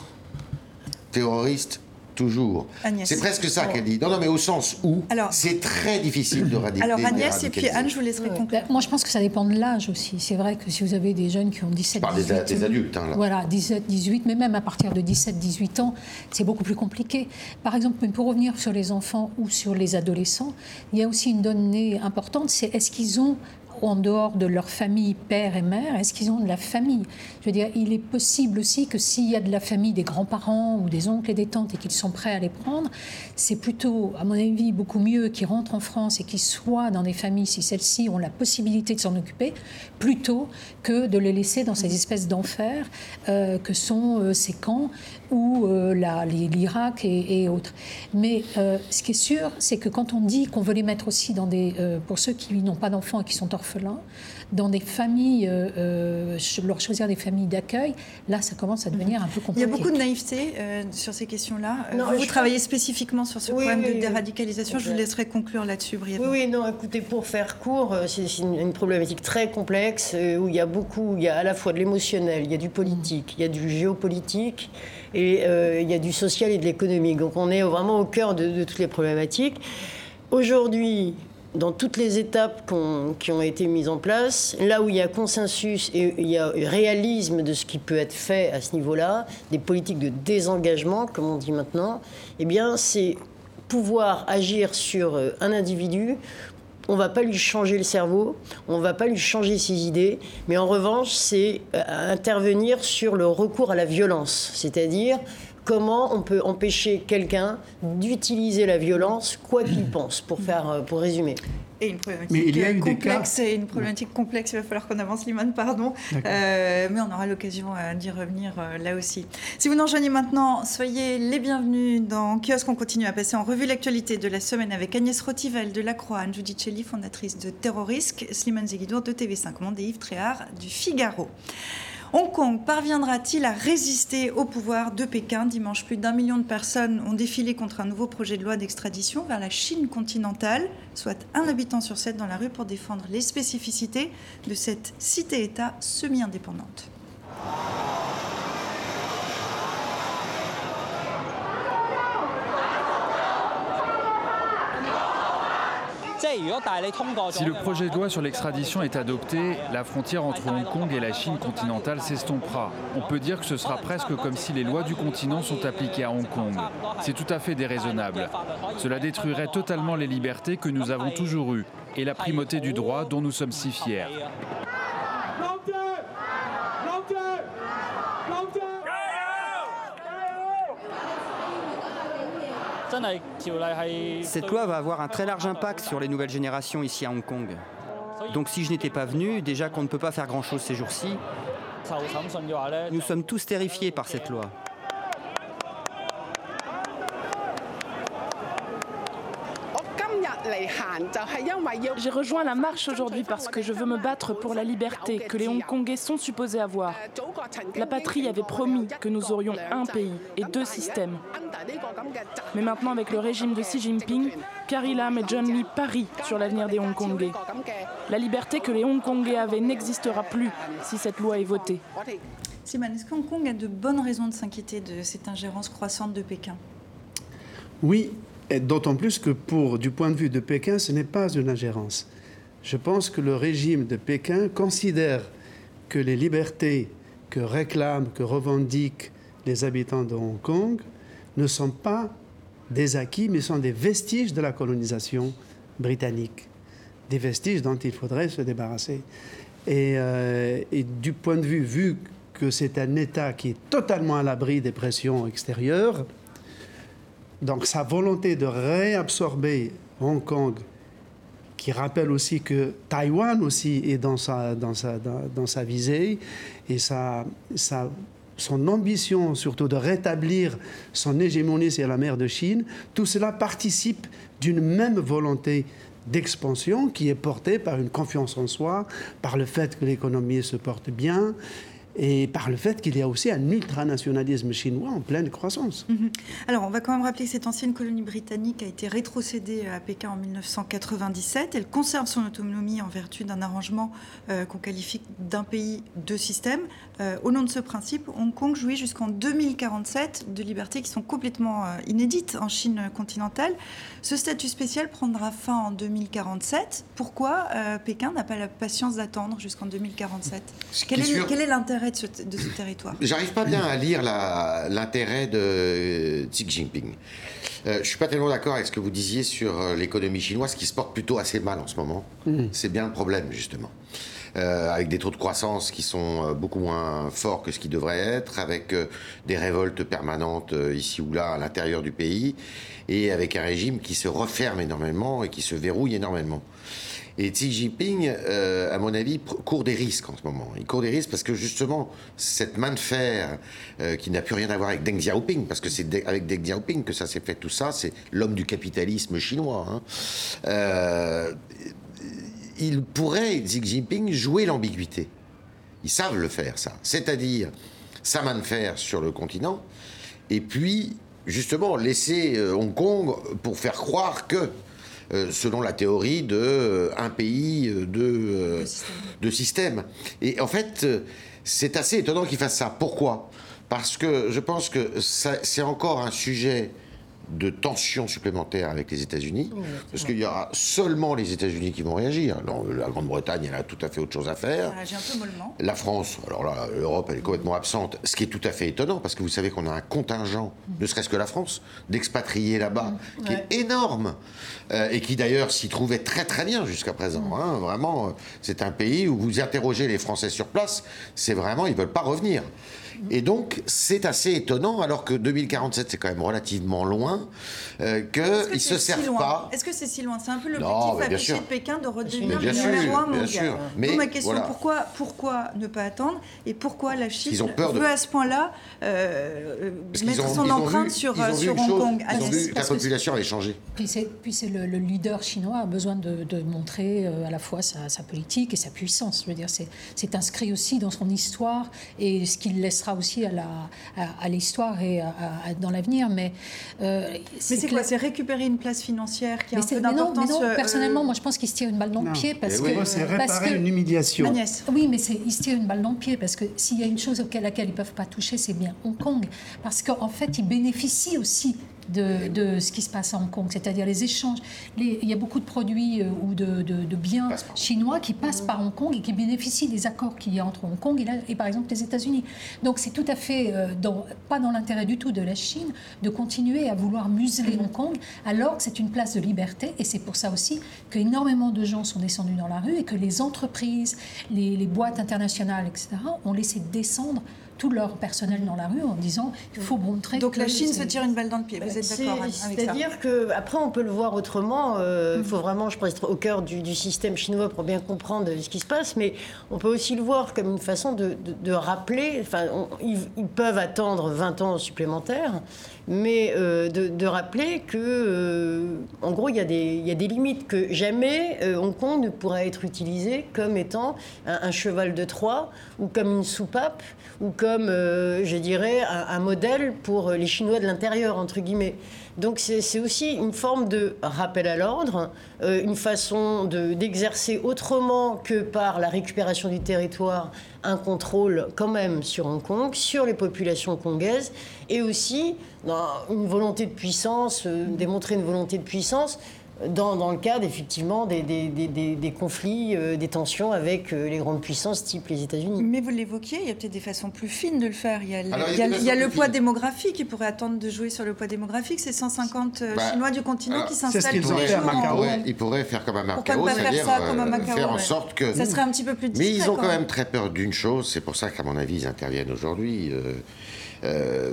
terroriste toujours. C'est presque ça qu'elle dit. Non, non, mais au sens où c'est très difficile de radiquer. Alors Agnès et puis Anne, je vous laisserai conclure. Moi, je pense que ça dépend de l'âge aussi. C'est vrai que si vous avez des jeunes qui ont 17, 18 des, des adultes, hein, Voilà, 17, 18, mais même à partir de 17, 18 ans, c'est beaucoup plus compliqué. Par exemple, pour revenir sur les enfants ou sur les adolescents, il y a aussi une donnée importante, c'est est-ce qu'ils ont en dehors de leur famille, père et mère, est-ce qu'ils ont de la famille? Je veux dire, il est possible aussi que s'il y a de la famille, des grands-parents ou des oncles et des tantes et qu'ils sont prêts à les prendre, c'est plutôt, à mon avis, beaucoup mieux qu'ils rentrent en France et qu'ils soient dans des familles, si celles-ci ont la possibilité de s'en occuper, plutôt que de les laisser dans ces espèces d'enfers euh, que sont euh, ces camps ou euh, l'Irak et, autres. Mais ce qui est sûr, c'est que quand on dit qu'on veut les mettre aussi dans des, pour ceux qui n'ont pas d'enfants et qui sont orphelins, dans des familles, euh, euh, leur choisir des familles d'accueil, là, ça commence à devenir un peu compliqué. Il y a beaucoup de naïveté euh, sur ces questions-là. vous, travaillez spécifiquement sur ce problème de déradicalisation. Je vous laisserai conclure là-dessus brièvement. Oui, non, écoutez, pour faire court, c'est une, problématique très complexe où il y a beaucoup, il y a à la fois de l'émotionnel, il y a du politique, il y a du géopolitique et il y a du social et de l'économique. Donc on est vraiment au cœur de, de toutes les problématiques. Aujourd'hui, dans toutes les étapes qui ont été mises en place, là où il y a consensus et il y a réalisme de ce qui peut être fait à ce niveau-là, des politiques de désengagement, comme on dit maintenant, eh bien, c'est pouvoir agir sur euh, un individu. On ne va pas lui changer le cerveau, on ne va pas lui changer ses idées, mais en revanche, c'est euh, intervenir sur le recours à la violence, c'est-à-dire comment on peut empêcher quelqu'un d'utiliser la violence, quoi qu'il pense, pour, euh, pour résumer. Et une problématique mais il y a une complexe, et une problématique complexe, il va falloir qu'on avance, Liman, pardon. Euh, mais on aura l'occasion euh, d'y revenir là aussi. Si vous nous rejoignez maintenant, soyez les bienvenus dans Kiosque. On continue à passer en revue l'actualité de la semaine avec Agnès Rotivel de La Croix, Anne Giudicelli, fondatrice de Terrorisque, Slimane Zeguidour de TV5 Monde et Yves Tréhard du Figaro. Hong Kong parviendra-t-il à résister au pouvoir de Pékin Dimanche, plus d'un million de personnes ont défilé contre un nouveau projet de loi d'extradition vers la Chine continentale, soit un habitant sur sept dans la rue pour défendre les spécificités de cette cité-État semi-indépendante. Si le projet de loi sur l'extradition est adopté, la frontière entre Hong Kong et la Chine continentale s'estompera. On peut dire que ce sera presque comme si les lois du continent sont appliquées à Hong Kong. C'est tout à fait déraisonnable. Cela détruirait totalement les libertés que nous avons toujours eues et la primauté du droit dont nous sommes si fiers. Cette loi va avoir un très large impact sur les nouvelles générations ici à Hong Kong. Donc si je n'étais pas venu, déjà qu'on ne peut pas faire grand-chose ces jours-ci, nous sommes tous terrifiés par cette loi. J'ai rejoint la marche aujourd'hui parce que je veux me battre pour la liberté que les Hongkongais sont supposés avoir. La patrie avait promis que nous aurions un pays et deux systèmes. Mais maintenant, avec le régime de Xi Jinping, Carrie Lam et John Lee parient sur l'avenir des Hongkongais. La liberté que les Hongkongais avaient n'existera plus si cette loi est votée. Simone, est-ce que Hong Kong a de bonnes raisons de s'inquiéter de cette ingérence croissante de Pékin? Oui, D'autant plus que du point de vue de Pékin, ce n'est pas une ingérence. Je pense que le régime de Pékin considère que les libertés que réclament, que revendiquent les habitants de Hong Kong ne sont pas des acquis, mais sont des vestiges de la colonisation britannique, des vestiges dont il faudrait se débarrasser. Et, euh, et du point de vue, vu que c'est un État qui est totalement à l'abri des pressions extérieures, donc sa volonté de réabsorber Hong Kong, qui rappelle aussi que Taïwan aussi est dans sa, dans sa, dans, sa visée, et sa, sa, son ambition surtout de rétablir son hégémonie sur la mer de Chine, tout cela participe d'une même volonté d'expansion qui est portée par une confiance en soi, par le fait que l'économie se porte bien et par le fait qu'il y a aussi un ultranationalisme chinois en pleine croissance. Mhm. Alors, on va quand même rappeler que cette ancienne colonie britannique a été rétrocédée à Pékin en 1997. Elle conserve son autonomie en vertu d'un arrangement euh, qu'on qualifie d'un pays, deux systèmes. Euh, au nom de ce principe, Hong Kong jouit jusqu'en 2047 de libertés qui sont complètement euh, inédites en Chine continentale. Ce statut spécial prendra fin en 2047. Pourquoi Pékin n'a pas la patience d'attendre jusqu'en 2047 quel est l'intérêt de ce, territoire J'arrive pas bien à lire l'intérêt de Xi Jinping. Euh, je suis pas tellement d'accord avec ce que vous disiez sur euh, l'économie chinoise qui se porte plutôt assez mal en ce moment. Mmh. C'est bien le problème, justement. Euh, avec des taux de croissance qui sont euh, beaucoup moins forts que ce qui devrait être, avec des révoltes permanentes ici ou là à l'intérieur du pays, et avec un régime qui se referme énormément et qui se verrouille énormément. Et Xi Jinping, euh, à mon avis, court des risques en ce moment. Il court des risques parce que justement, cette main de fer euh, qui n'a plus rien à voir avec Deng Xiaoping, parce que c'est avec Deng Xiaoping que ça s'est fait tout ça, c'est l'homme du capitalisme chinois. Hein. Euh, il pourrait, Xi Jinping, jouer l'ambiguïté. Ils savent le faire, ça. C'est-à-dire sa main de fer sur le continent, et puis, justement, laisser Hong Kong pour faire croire que selon la théorie de euh, un pays, euh, de, de système. Et en fait, c'est assez étonnant qu'il fasse ça. Pourquoi? Parce que je pense que c'est encore un sujet de tensions supplémentaires avec les États-Unis, parce qu'il y aura seulement les États-Unis qui vont réagir. la Grande-Bretagne, elle a tout à fait autre chose à faire. Réagit un peu mollement. La France, alors là, l'Europe, elle est complètement absente, ce qui est tout à fait étonnant, parce que vous savez qu'on a un contingent, ne serait-ce que la France, d'expatriés là-bas, qui est énorme, euh, et qui d'ailleurs s'y trouvait très très bien jusqu'à présent. Hein. Vraiment, euh, c'est un pays où vous interrogez les Français sur place, c'est vraiment, ils veulent pas revenir. Et donc, c'est assez étonnant, alors que 2047, c'est quand même relativement loin, euh, qu'ils ne se servent pas. Est-ce que c'est si loin? C'est un peu l'objectif affiché de Pékin de redevenir le numéro un mondial. Mais ma question, pourquoi, pourquoi ne pas attendre Et pourquoi la Chine veut à ce point-là euh, mettre son empreinte sur, euh, sur Hong Kong ils ont vu que la population avait changé. Puis c'est le, le, leader chinois a besoin de, de montrer euh, à la fois sa, sa, politique et sa puissance. Je veux dire, c'est inscrit aussi dans son histoire et ce qu'il laissera aussi à l'histoire à, et dans l'avenir. Mais, euh, c'est quoi C'est récupérer une place financière qui a un peu d'importance non, euh, personnellement, moi je pense qu'il se tire une balle dans le pied. Parce oui, que, c'est réparer une humiliation. Oui, mais il se tire une balle dans le pied parce que s'il y a une chose auquel laquelle ils ne peuvent pas toucher, c'est bien Hong Kong. Parce qu'en fait, ils bénéficient aussi de, ce qui se passe à Hong Kong, c'est-à-dire les échanges. il y a beaucoup de produits euh, ou de, biens chinois qui passent par Hong Kong et qui bénéficient des accords qu'il y a entre Hong Kong et, et par exemple les États-Unis. Donc c'est tout à fait euh, dans, pas dans l'intérêt du tout de la Chine de continuer à vouloir museler Hong Kong alors que c'est une place de liberté et c'est pour ça aussi qu'énormément de gens sont descendus dans la rue et que les entreprises, les, les boîtes internationales, etc., ont laissé descendre tout leur personnel dans la rue en disant il faut montrer. Donc la Chine se tire une balle dans le pied. Vous êtes d'accord avec ça C'est-à-dire que après on peut le voir autrement. Euh, il faut vraiment, je pense, être au cœur du, système chinois pour bien comprendre ce qui se passe, mais on peut aussi le voir comme une façon de, rappeler. Enfin, ils, ils, peuvent attendre 20 ans supplémentaires mais euh, de, rappeler que, euh, en gros, il y, a des, limites, que jamais euh, Hong Kong ne pourra être utilisé comme étant un, cheval de Troie ou comme une soupape ou comme, je dirais, un, modèle pour les Chinois de l'intérieur, entre guillemets. Donc c'est aussi une forme de rappel à l'ordre, une façon d'exercer autrement que par la récupération du territoire un contrôle quand même sur Hong Kong, sur les populations congaises, et aussi une volonté de puissance, euh, démontrer une volonté de puissance dans, dans, le cadre effectivement des, des, des, des conflits, euh, des tensions avec euh, les grandes puissances type les États-Unis. Mais vous l'évoquiez, il y a peut-être des façons plus fines de le faire. Il y a, il y a, le poids démographique, il pourrait attendre de jouer sur le poids démographique. C'est 150 euh, bah, Chinois du continent qui s'installent. C'est ce qu'ils ont fait à Macao. Ils pourraient faire comme à Macao, c'est-à-dire faire, faire en sorte que. Ça serait un petit peu plus discret, Mais ils ont quand même très peur d'une chose, c'est pour ça qu'à mon avis ils interviennent aujourd'hui. Euh,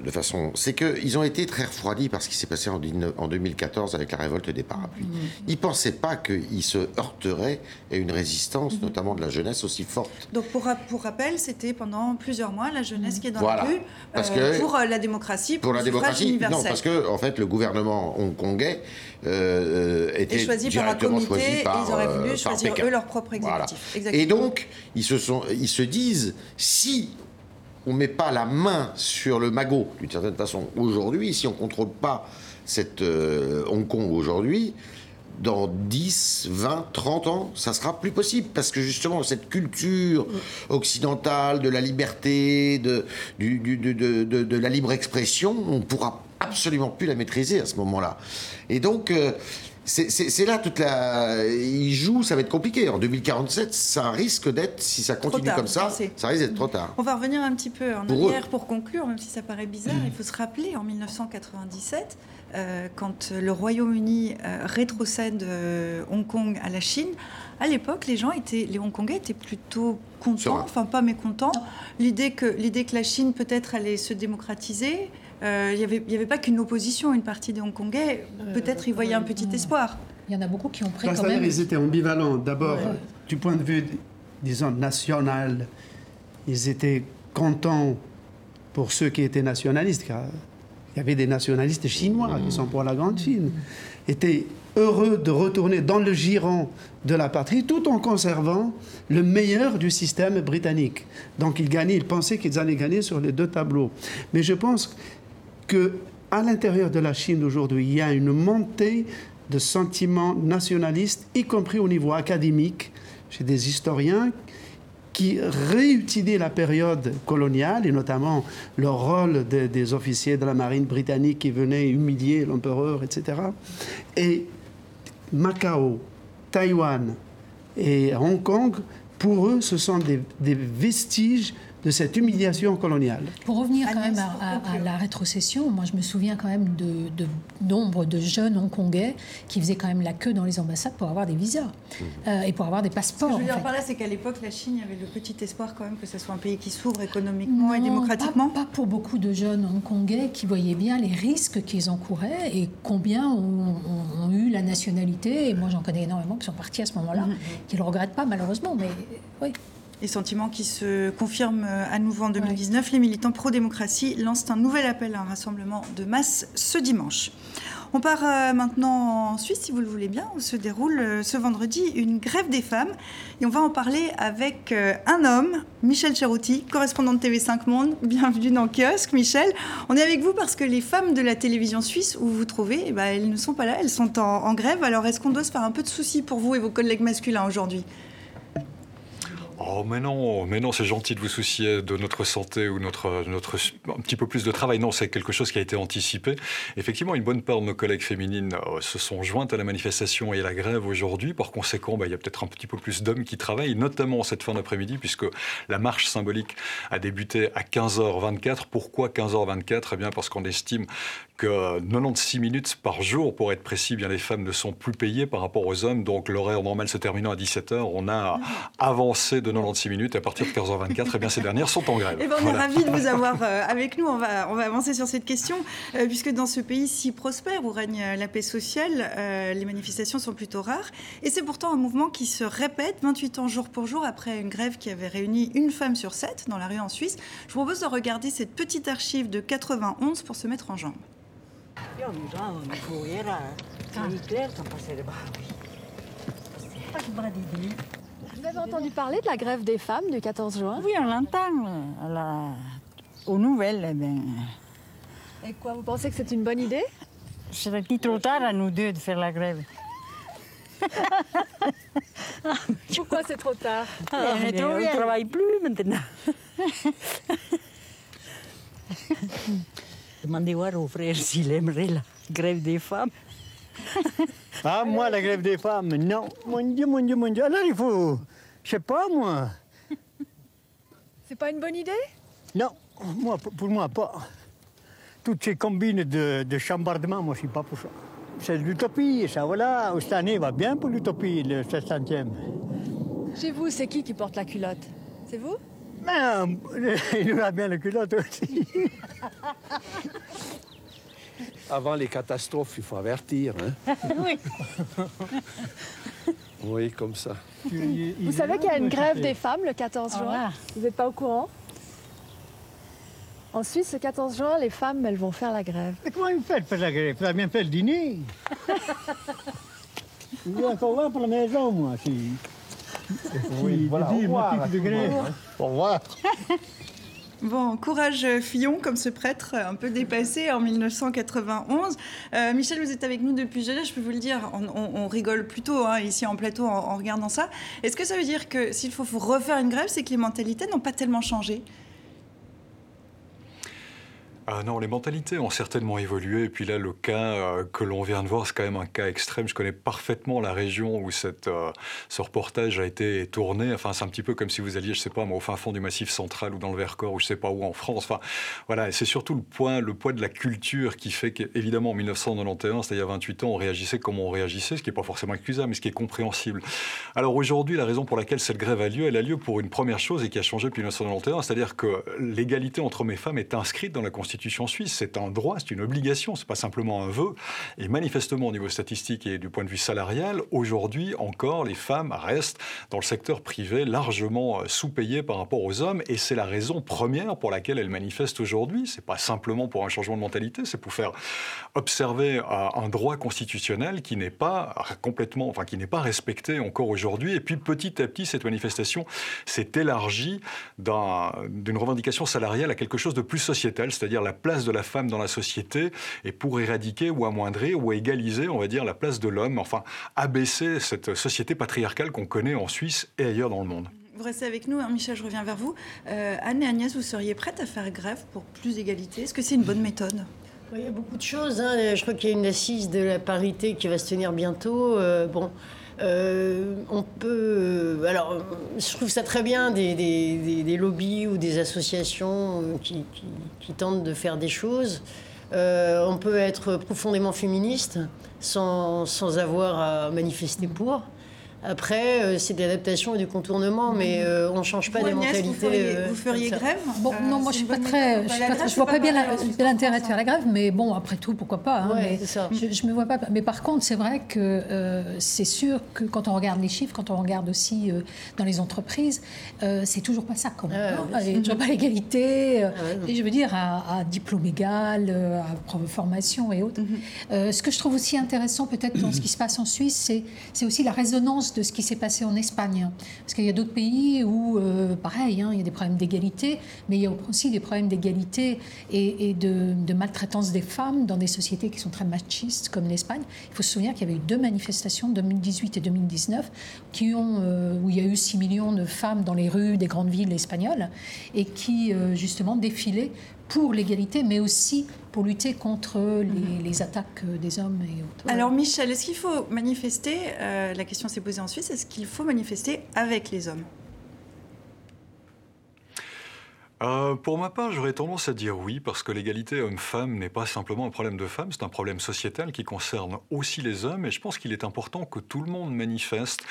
de façon. C'est qu'ils ont été très refroidis par ce qui s'est passé en, 2014 avec la révolte des parapluies. Mmh. Ils ne pensaient pas qu'ils se heurteraient à une résistance, mmh. notamment de la jeunesse, aussi forte. Donc, pour, pour rappel, c'était pendant plusieurs mois la jeunesse qui est dans la rue parce euh, que, pour euh, la démocratie, pour, la démocratie. Non, parce que en fait, le gouvernement hongkongais était choisi directement par un comité, par, ils auraient voulu choisir eux leur propre exécutif. Et donc, ils se, sont, ils se disent, si on ne met pas la main sur le magot, d'une certaine façon, aujourd'hui, si on ne contrôle pas cette euh, Hong Kong aujourd'hui, dans 10, 20, 30 ans, ça sera plus possible parce que justement cette culture occidentale de la liberté, de, la libre expression, on pourra absolument plus la maîtriser à ce moment-là. Et donc, euh, c'est là toute la. Il joue, ça va être compliqué. En 2047, ça risque d'être, si ça continue comme ça, ça risque d'être trop tard. On va revenir un petit peu en arrière pour conclure, même si ça paraît bizarre. Il faut se rappeler en 1997, euh, quand le Royaume-Uni euh, rétrocède euh, Hong Kong à la Chine. À l'époque, les gens étaient, les Hongkongais étaient plutôt contents, enfin pas mécontents. L'idée que, l'idée que la Chine peut-être allait se démocratiser, il euh, n'y avait, avait, pas qu'une opposition, une partie des Hongkongais, euh, peut-être ils voyaient un petit espoir. Il y en a beaucoup qui ont pris quand même... Ils étaient ambivalents. D'abord, du point de vue, disons, national, ils étaient contents pour ceux qui étaient nationalistes, car il y avait des nationalistes chinois qui sont pour la Grande Chine, étaient heureux de retourner dans le giron de la patrie tout en conservant le meilleur du système britannique. Donc ils gagnaient, ils pensaient qu'ils allaient gagner sur les deux tableaux. Mais je pense que à l'intérieur de la Chine aujourd'hui, il y a une montée de sentiments nationalistes, y compris au niveau académique, chez des historiens qui réutilisent la période coloniale et notamment le rôle des officiers de la marine britannique qui venaient humilier l'empereur, etc. Et Macao, Taïwan et Hong Kong, pour eux, ce sont des vestiges de cette humiliation coloniale. Pour revenir quand même à, la rétrocession, moi je me souviens quand même de, nombre de jeunes hongkongais qui faisaient quand même la queue dans les ambassades pour avoir des visas mmh. euh, et pour avoir des passeports. Ce que je veux dire par là, c'est qu'à l'époque, la Chine, il y avait le petit espoir quand même que ce soit un pays qui s'ouvre économiquement et démocratiquement. Pas, pour beaucoup de jeunes hongkongais qui voyaient bien les risques qu'ils encouraient et combien ont, eu la nationalité. Et moi j'en connais énormément qui sont partis à ce moment-là, mmh. qui ne le regrettent pas malheureusement, mais oui. Les sentiments qui se confirment à nouveau en 2019. Les militants pro-démocratie lancent un nouvel appel à un rassemblement de masse ce dimanche. On part euh, maintenant en Suisse, si vous le voulez bien, où se déroule euh, ce vendredi une grève des femmes. Et on va en parler avec euh, un homme, Michel Cherouti, correspondant de TV5 Monde. Bienvenue dans Kiosque, Michel. On est avec vous parce que les femmes de la télévision suisse où vous vous trouvez, eh ben, elles ne sont pas là, elles sont en grève. Alors est-ce qu'on doit se faire un peu de soucis pour vous et vos collègues masculins aujourd'hui? Oh mais non, mais non, c'est gentil de vous soucier de notre santé ou notre, notre un petit peu plus de travail. Non, c'est quelque chose qui a été anticipé. Effectivement, une bonne part de nos collègues féminines euh, se sont jointes à la manifestation et à la grève aujourd'hui. Par conséquent, bah, il y a peut-être un petit peu plus d'hommes qui travaillent, notamment cette fin d'après-midi, puisque la marche symbolique a débuté à 15h24. Pourquoi 15h24 Eh bien parce qu'on estime que 96 minutes par jour, pour être précis, bien les femmes ne sont plus payées par rapport aux hommes. Donc l'horaire normal se terminant à 17h, on a avancé de 96 minutes. À partir de 15h24, et eh bien ces dernières sont en grève. Et eh ben, on est ravis de vous avoir euh, avec nous. On va, on va avancer sur cette question, euh, puisque dans ce pays si prospère où règne la paix sociale, euh, les manifestations sont plutôt rares. Et c'est pourtant un mouvement qui se répète 28 ans jour pour jour après une grève qui avait réuni une femme sur sept dans la rue en Suisse. Je vous propose de regarder cette petite archive de 91 pour se mettre en jambe. Vous avez entendu parler de la grève des femmes du 14 juin? Oui, on l'entend. La... Aux nouvelles, eh bien. Et quoi, vous pensez que c'est une bonne idée? C'est petit trop tard à nous deux de faire la grève. Pourquoi c'est trop tard? Ah, On ne travaille plus maintenant. Demandez voir au frère s'il aimerait la grève des femmes. ah, moi, la grève des femmes, non. Mon Dieu, mon Dieu, mon Dieu. Alors, il faut. Je sais pas, moi. C'est pas une bonne idée? Non, moi, pour moi, pas. Toutes ces combines de, de chambardement, moi, je suis pas pour ça. C'est l'utopie, ça, voilà. Cette année va bien pour l'utopie, le 700e. Chez vous, c'est qui qui porte la culotte? C'est vous? Ben, il nous a bien la culotte aussi. Avant les catastrophes, il faut avertir. Hein. oui. oui, comme ça. Vous savez qu'il y a une grève des femmes le 14 juin? Vous n'êtes pas au courant? En Suisse, le 14 juin, les femmes, elles vont faire la grève. Mais comment ils font faire la grève? Vous avez bien fait le dîner. Je vais encore voir pour la maison, moi. Oui, voilà, au revoir, Au revoir. Bon, courage Fillon, comme ce prêtre un peu dépassé en 1991. Euh, Michel, vous êtes avec nous depuis jeudi, je peux vous le dire, on, rigole plutôt hein, ici en plateau en, en regardant ça. Est-ce que ça veut dire que s'il faut refaire une grève, c'est que les mentalités n'ont pas tellement changé? Ah non, les mentalités ont certainement évolué. Et puis là, le cas euh, que l'on vient de voir, c'est quand même un cas extrême. Je connais parfaitement la région où cette, euh, ce reportage a été tourné. Enfin, c'est un petit peu comme si vous alliez, je sais pas, au fin fond du Massif central ou dans le Vercors ou je sais pas où en France. Enfin, voilà, c'est surtout le, poids de la culture qui fait qu'évidemment, en 1991, c'est-à-dire il y a 28 ans, on réagissait comme on réagissait, ce qui n'est pas forcément excusable, mais ce qui est compréhensible. Alors aujourd'hui, la raison pour laquelle cette grève a lieu, elle a lieu pour une première chose et qui a changé depuis 1991, c'est-à-dire que l'égalité entre hommes et femmes est inscrite dans la Constitution C'est un droit, c'est une obligation, c'est pas simplement un vœu. Et manifestement, au niveau statistique et du point de vue salarial, aujourd'hui encore, les femmes restent dans le secteur privé largement euh, sous-payées par rapport aux hommes. Et c'est la raison première pour laquelle elles manifestent aujourd'hui. C'est pas simplement pour un changement de mentalité, c'est pour faire observer euh, un droit constitutionnel qui n'est pas complètement, enfin qui n'est pas respecté encore aujourd'hui. Et puis petit à petit, cette manifestation s'est élargie d'une revendication salariale à quelque chose de plus sociétal, c'est-à-dire la la place de la femme dans la société et pour éradiquer ou amoindrir ou égaliser, on va dire, la place de l'homme, enfin abaisser cette société patriarcale qu'on connaît en Suisse et ailleurs dans le monde. Vous restez avec nous, hein, Michel, je reviens vers vous. Euh, Anne et Agnès, vous seriez prête à faire grève pour plus d'égalité? Est-ce que c'est une bonne méthode? Il y a beaucoup de choses. Hein. Je crois qu'il y a une assise de la parité qui va se tenir bientôt. Euh, bon, euh, on peut. Alors, je trouve ça très bien des, lobbies ou des associations qui, tentent de faire des choses. Euh, on peut être profondément féministe sans, sans avoir à manifester pour. Après, euh, c'est de l'adaptation et du contournement, mais euh, on ne change pas les mentalités. Vous feriez, vous feriez grève? Bon, Non, moi je ne suis pas très. Je, vois pas bien l'intérêt de faire la grève, mais bon, après tout, pourquoi pas. Hein, mais je, me vois pas. Mais par contre, c'est vrai que euh, c'est sûr que quand on regarde les chiffres, quand on regarde aussi dans les entreprises, c'est toujours pas ça quand même. Ah, il n'y a toujours pas l'égalité. Ah, et je veux dire, à, diplôme égal, à formation et autres. Mhm. ce que je trouve aussi intéressant, peut-être, dans ce qui se passe en Suisse, c'est aussi la résonance de ce qui s'est passé en Espagne. Parce qu'il y a d'autres pays où, euh, pareil, hein, il y a des problèmes d'égalité, mais il y a aussi des problèmes d'égalité et, de, maltraitance des femmes dans des sociétés qui sont très machistes comme l'Espagne. Il faut se souvenir qu'il y avait eu deux manifestations, 2018 et 2019, qui ont, euh, où il y a eu 6 millions de femmes dans les rues des grandes villes espagnoles et qui, euh, justement, défilaient pour l'égalité, mais aussi pour lutter contre les, mhm. attaques des hommes et autres. Alors Michel, est-ce qu'il faut manifester, euh, la question s'est posée en Suisse, est-ce qu'il faut manifester avec les hommes? Euh, pour ma part, j'aurais tendance à dire oui, parce que l'égalité homme-femme n'est pas simplement un problème de femmes, c'est un problème sociétal qui concerne aussi les hommes, et je pense qu'il est important que tout le monde manifeste.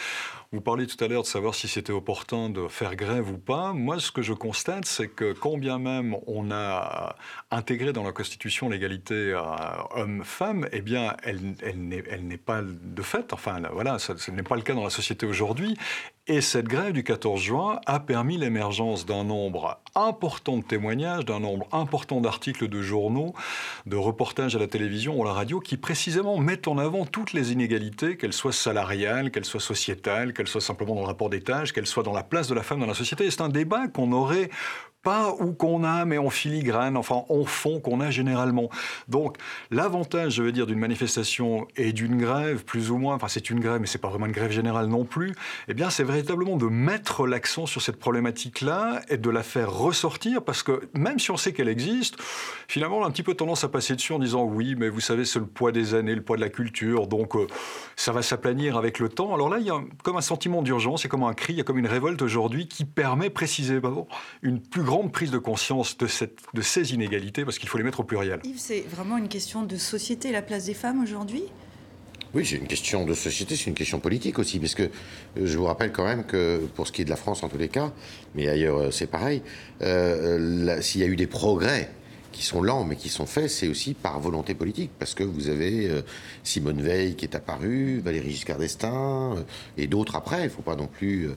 Vous parliez tout à l'heure de savoir si c'était opportun de faire grève ou pas. Moi, ce que je constate, c'est que quand bien même on a intégré dans la Constitution l'égalité euh, homme-femme, eh bien, elle, elle n'est pas de fait. Enfin, voilà, ce n'est pas le cas dans la société aujourd'hui. Et cette grève du 14 juin a permis l'émergence d'un nombre important de témoignages, d'un nombre important d'articles de journaux, de reportages à la télévision ou à la radio qui précisément mettent en avant toutes les inégalités, qu'elles soient salariales, qu'elles soient sociétales, qu'elle soit simplement dans le rapport d'étage, qu'elle soit dans la place de la femme dans la société. c'est un débat qu'on aurait pas ou qu'on a, mais en filigrane, enfin en fond qu'on a généralement. Donc l'avantage, je veux dire, d'une manifestation et d'une grève, plus ou moins, enfin c'est une grève, mais c'est pas vraiment une grève générale non plus, eh bien c'est véritablement de mettre l'accent sur cette problématique-là et de la faire ressortir, parce que même si on sait qu'elle existe, finalement on a un petit peu tendance à passer dessus en disant oui, mais vous savez, c'est le poids des années, le poids de la culture, donc euh, ça va s'aplanir avec le temps. Alors là, il y a comme un sentiment d'urgence, c'est comme un cri, il y a comme une révolte aujourd'hui qui permet précisément une plus grande prise de conscience de, cette, de ces inégalités, parce qu'il faut les mettre au pluriel. Yves, c'est vraiment une question de société, la place des femmes aujourd'hui? Oui, c'est une question de société, c'est une question politique aussi, parce que euh, je vous rappelle quand même que pour ce qui est de la France en tous les cas, mais ailleurs euh, c'est pareil, euh, s'il y a eu des progrès qui sont lents mais qui sont faits, c'est aussi par volonté politique, parce que vous avez euh, Simone Veil qui est apparue, Valérie Giscard d'Estaing, euh, et d'autres après, il ne faut pas non plus... Euh,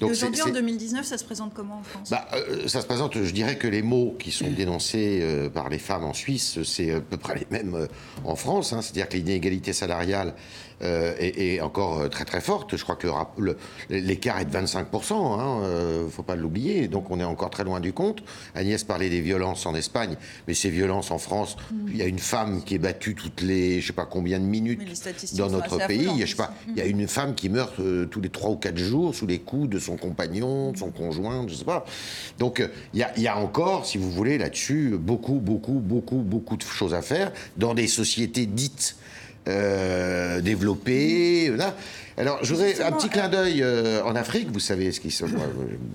donc Aujourd'hui, en 2019, ça se présente comment en France? Bah, Ça se présente, je dirais que les mots qui sont dénoncés par les femmes en Suisse, c'est à peu près les mêmes en France, hein. c'est-à-dire que l'inégalité salariale euh, est, encore euh, très très forte. Je crois que l'écart est de 25%, il hein, euh, faut pas l'oublier. Donc on est encore très loin du compte. Agnès parlait des violences en Espagne, mais ces violences en France, mm. il y a une femme qui est battue toutes les, je sais pas combien de minutes dans notre pays. Je sais pas, il y a une femme qui meurt tous les 3 ou 4 jours sous les coups de son compagnon, de son conjoint, je sais pas. Donc il y a, y a encore, si vous voulez, là-dessus, beaucoup, beaucoup, beaucoup, beaucoup de choses à faire dans des sociétés dites euh, développé. Alors, je voudrais un petit clin d'œil euh, en Afrique. Vous savez ce qui se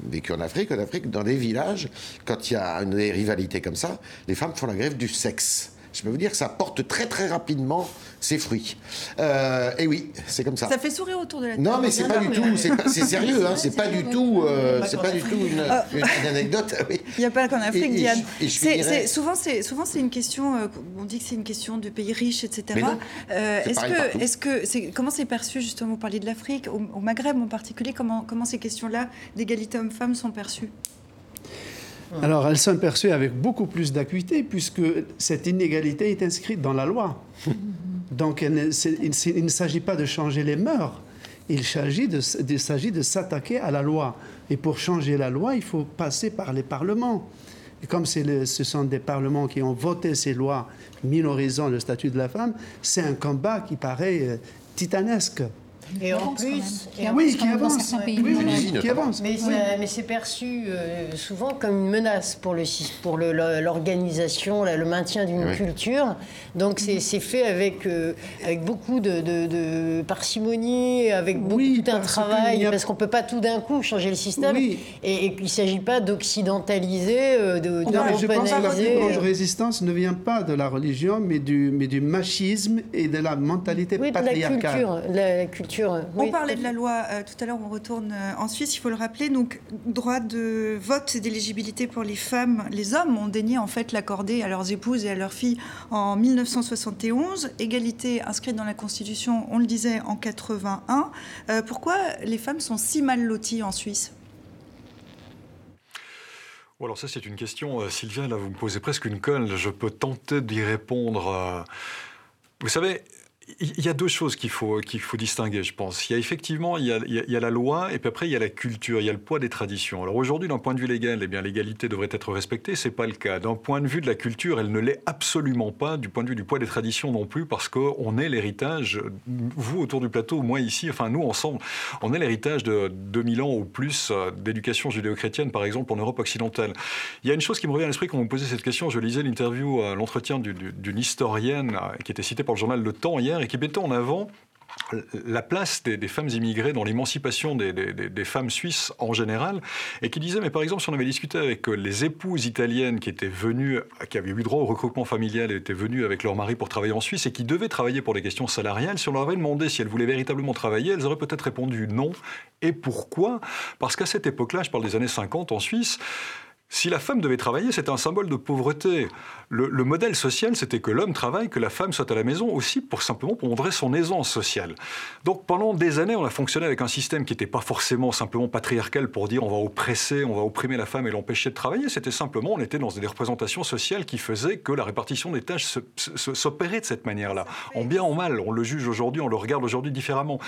vécu en Afrique. En Afrique, dans des villages, quand il y a une rivalité comme ça, les femmes font la grève du sexe je peux vous dire que ça porte très très rapidement ses fruits. Euh, et oui, c'est comme ça. Ça fait sourire autour de la table. Non, mais c'est pas du tout, c'est sérieux, hein, c'est pas du tout, euh, c'est pas du tout une, une, anecdote. Il n'y a pas qu'en Afrique, Diane. souvent, c'est souvent c'est une question. Euh, on dit que c'est une question de pays riches, etc. est-ce que, est-ce que, comment c'est perçu justement Vous parliez de l'Afrique, au, au, Maghreb en particulier. Comment comment ces questions-là d'égalité homme-femme sont perçues? Alors, elles sont perçues avec beaucoup plus d'acuité puisque cette inégalité est inscrite dans la loi. Donc, il ne, s'agit pas de changer les mœurs, il s'agit de, de s'attaquer à la loi. Et pour changer la loi, il faut passer par les parlements. Et comme ce sont des parlements qui ont voté ces lois minorisant le statut de la femme, c'est un combat qui paraît euh, titanesque. Et en plus, oui, qui avance. Mais, c'est perçu euh, souvent comme une menace pour le pour l'organisation, le, le, maintien d'une culture. Donc c'est fait avec euh, avec beaucoup de, parcimonie, avec beaucoup tout un travail, parce qu'on peut pas tout d'un coup changer le système. Et, et il s'agit pas d'occidentaliser, euh, de, Je pense que la résistance ne vient pas de la religion, mais du mais du machisme et de la mentalité patriarcale. la culture on parlait de la loi euh, tout à l'heure, on retourne euh, en Suisse, il faut le rappeler. Donc, droit de vote et d'éligibilité pour les femmes, les hommes ont daigné en fait l'accorder à leurs épouses et à leurs filles en 1971. Égalité inscrite dans la Constitution, on le disait, en 81. Euh, pourquoi les femmes sont si mal loties en Suisse? Alors ça c'est une question, Sylvia, là vous me posez presque une colle, je peux tenter d'y répondre. Vous savez, il y a deux choses qu'il faut, qu'il faut distinguer, je pense. Il y a effectivement il y a, il y a, la loi et puis après il y a la culture, il y a le poids des traditions. Alors aujourd'hui, d'un point de vue légal, eh bien l'égalité devrait être respectée, c'est pas le cas. D'un point de vue de la culture, elle ne l'est absolument pas. Du point de vue du poids des traditions non plus, parce qu'on est l'héritage. Vous autour du plateau, moi ici, enfin nous ensemble, on est l'héritage de 2000 ans ou plus euh, d'éducation judéo-chrétienne, par exemple en Europe occidentale. Il y a une chose qui me revient à l'esprit quand vous me posez cette question. Je lisais l'interview, l'entretien d'une historienne euh, qui était citée par le journal Le Temps hier et qui mettait en avant la place des, femmes immigrées dans l'émancipation des, femmes suisses en général, et qui disait, mais par exemple, si on avait discuté avec euh, les épouses italiennes qui étaient venues, qui avaient eu droit au recrutement familial et étaient venues avec leur mari pour travailler en Suisse et qui devaient travailler pour des questions salariales, si on leur avait demandé si elles voulaient véritablement travailler, elles auraient peut-être répondu non. Et pourquoi? Parce qu'à cette époque-là, je parle des années 50 en Suisse, si la femme devait travailler, c'était un symbole de pauvreté. Le, modèle social, c'était que l'homme travaille, que la femme soit à la maison aussi pour simplement pour montrer son aisance sociale. Donc pendant des années, on a fonctionné avec un système qui n'était pas forcément simplement patriarcal pour dire on va oppresser, on va opprimer la femme et l'empêcher de travailler. C'était simplement, on était dans des représentations sociales qui faisaient que la répartition des tâches s'opérait de cette manière-là. En bien, en mal, on le juge aujourd'hui, on le regarde aujourd'hui différemment.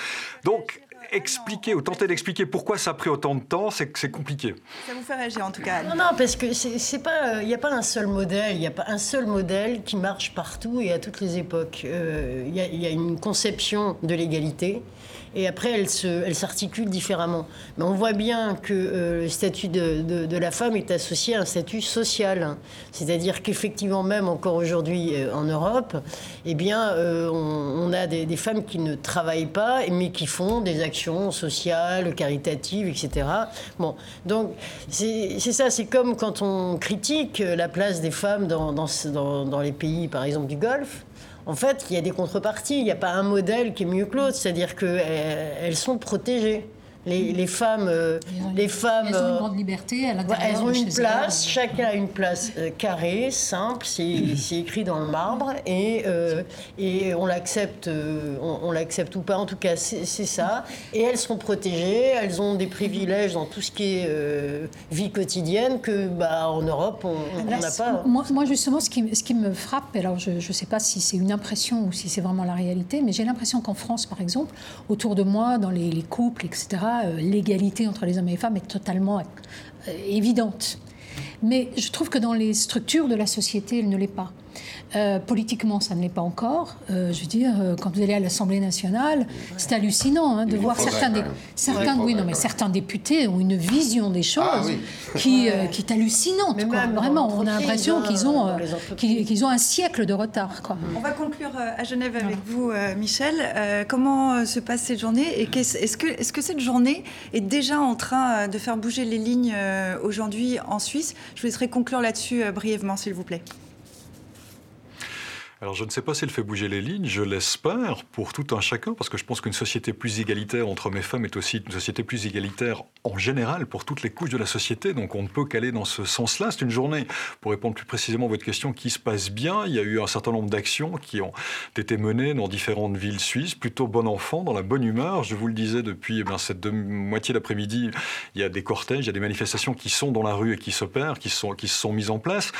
Donc expliquer ou tenter d'expliquer pourquoi ça a pris autant de temps, c'est c'est compliqué. Ça vous fait réagir en tout cas. Non, non, parce que c'est pas, il n'y a pas un seul modèle, il n'y a pas un seul modèle qui marche partout et à toutes les époques. Euh, il y, y, a une conception de l'égalité et après elle, se, s'articule différemment. Mais on voit bien que euh, le statut de, de, la femme est associé à un statut social. C'est-à-dire qu'effectivement, même encore aujourd'hui euh, en Europe, eh bien, euh, on, a des, femmes qui ne travaillent pas, mais qui font des actions sociales, caritatives, etc. Bon, donc c'est, ça, c'est comme quand on critique la place des femmes dans, dans les pays, par exemple, du Golfe en fait, il y a des contreparties. Il n'y a pas un modèle qui est mieux que l'autre. C'est-à-dire qu'elles sont protégées. Les, femmes, euh, les femmes, elles ont une grande liberté à. Elles ont une place, chacun a une place euh, carrée, simple, c'est écrit dans le marbre et, euh, et on l'accepte, on, l'accepte ou pas. En tout cas, c'est ça. Et elles sont protégées, elles ont des privilèges dans tout ce qui est vie quotidienne que, bah, en Europe, on n'a pas. Moi, moi, justement, ce qui, ce qui me frappe, alors je ne sais pas si c'est une impression ou si c'est vraiment la réalité, mais j'ai l'impression qu'en France, par exemple, autour de moi, dans les, les couples, etc euh, l'égalité entre les hommes et les femmes est totalement euh, évidente. Mais je trouve que dans les structures de la société, elle ne l'est pas. Euh, politiquement, ça ne l'est pas encore. Euh, je veux dire, euh, quand vous allez à l'Assemblée nationale, c'est hallucinant hein, de voir certains, certains, oui, non, mais certains députés ont une vision des choses ah qui, qui, est hallucinante. Vraiment, on a l'impression qu'ils ont, qu'ils ont un siècle de retard. Quoi. On va conclure à Genève avec vous, Michel. comment se passe cette journée et est-ce que, est -ce que cette journée est déjà en train de faire bouger les lignes aujourd'hui en Suisse? Je vous laisserai conclure là-dessus brièvement, s'il vous plaît. Alors je ne sais pas s'il fait bouger les lignes, je l'espère pour tout un chacun, parce que je pense qu'une société plus égalitaire entre hommes et femmes est aussi une société plus égalitaire en général pour toutes les couches de la société, donc on ne peut qu'aller dans ce sens-là. C'est une journée, pour répondre plus précisément à votre question, qui se passe bien. Il y a eu un certain nombre d'actions qui ont été menées dans différentes villes suisses, plutôt bon enfant, dans la bonne humeur. Je vous le disais depuis eh cette moitié d'après-midi, il y a des cortèges, il y a des manifestations qui sont dans la rue et qui s'opèrent, qui, sont, qui se sont mises en place.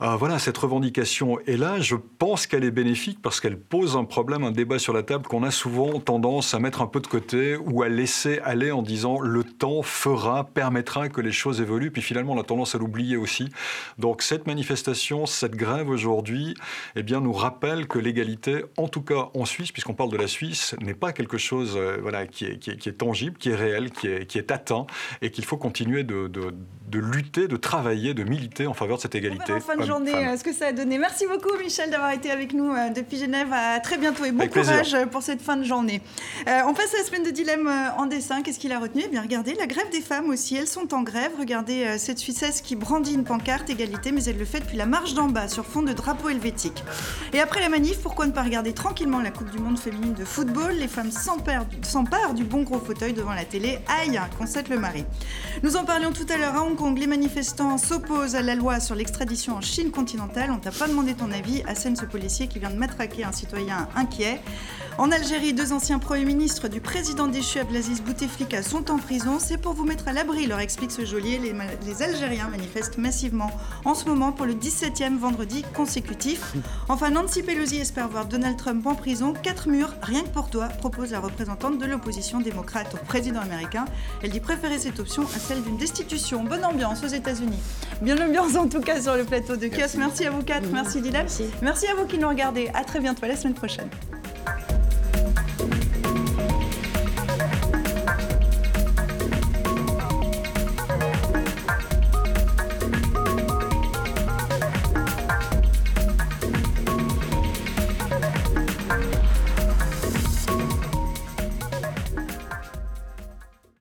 Euh, voilà, cette revendication est là. Je pense qu'elle est bénéfique parce qu'elle pose un problème, un débat sur la table qu'on a souvent tendance à mettre un peu de côté ou à laisser aller en disant le temps fera, permettra que les choses évoluent. Puis finalement, on a tendance à l'oublier aussi. Donc cette manifestation, cette grève aujourd'hui, eh bien, nous rappelle que l'égalité, en tout cas en Suisse, puisqu'on parle de la Suisse, n'est pas quelque chose euh, voilà, qui, est, qui, est, tangible, qui est réel, qui est, qui est atteint et qu'il faut continuer de, de, lutter, de travailler, de militer en faveur de cette égalité. En fin de journée, ce que ça a donné? Merci beaucoup, Michel, d'avoir été avec nous euh, depuis Genève. À très bientôt et bon courage euh, pour cette fin de journée. Euh, on passe à la semaine de dilemme en dessin. Qu'est-ce qu'il a retenu? Eh bien, regardez, la grève des femmes aussi. Elles sont en grève. Regardez cette Suissesse qui brandit une pancarte égalité, mais elle le fait depuis la marche d'en bas sur fond de drapeau helvétique. Et après la manif, pourquoi ne pas regarder tranquillement la Coupe du Monde féminine de football? Les femmes s'emparent du bon gros fauteuil devant la télé. Aïe, constate le mari. Nous en parlions tout à l'heure à Hong Kong. Les manifestants s'opposent à la loi sur l'extradition en Chine continentale. On t'a pas demandé ton avis. à ce policier qui vient de matraquer un citoyen inquiet. En Algérie, deux anciens premiers ministres du président déchu Abdelaziz Bouteflika sont en prison. C'est pour vous mettre à l'abri, leur explique ce geôlier. Les, les, Algériens manifestent massivement en ce moment pour le 17e vendredi consécutif. Enfin, Nancy Pelosi espère voir Donald Trump en prison. Quatre murs, rien que pour toi, propose la représentante de l'opposition démocrate au président américain. Elle dit préférer cette option à celle d'une destitution. Bonne ambiance aux États-Unis. Bien l'ambiance en tout cas sur le plateau de Kios. Merci à vous quatre, merci Dylan. Merci. merci à vous qui nous regardez. À très bientôt, la semaine prochaine.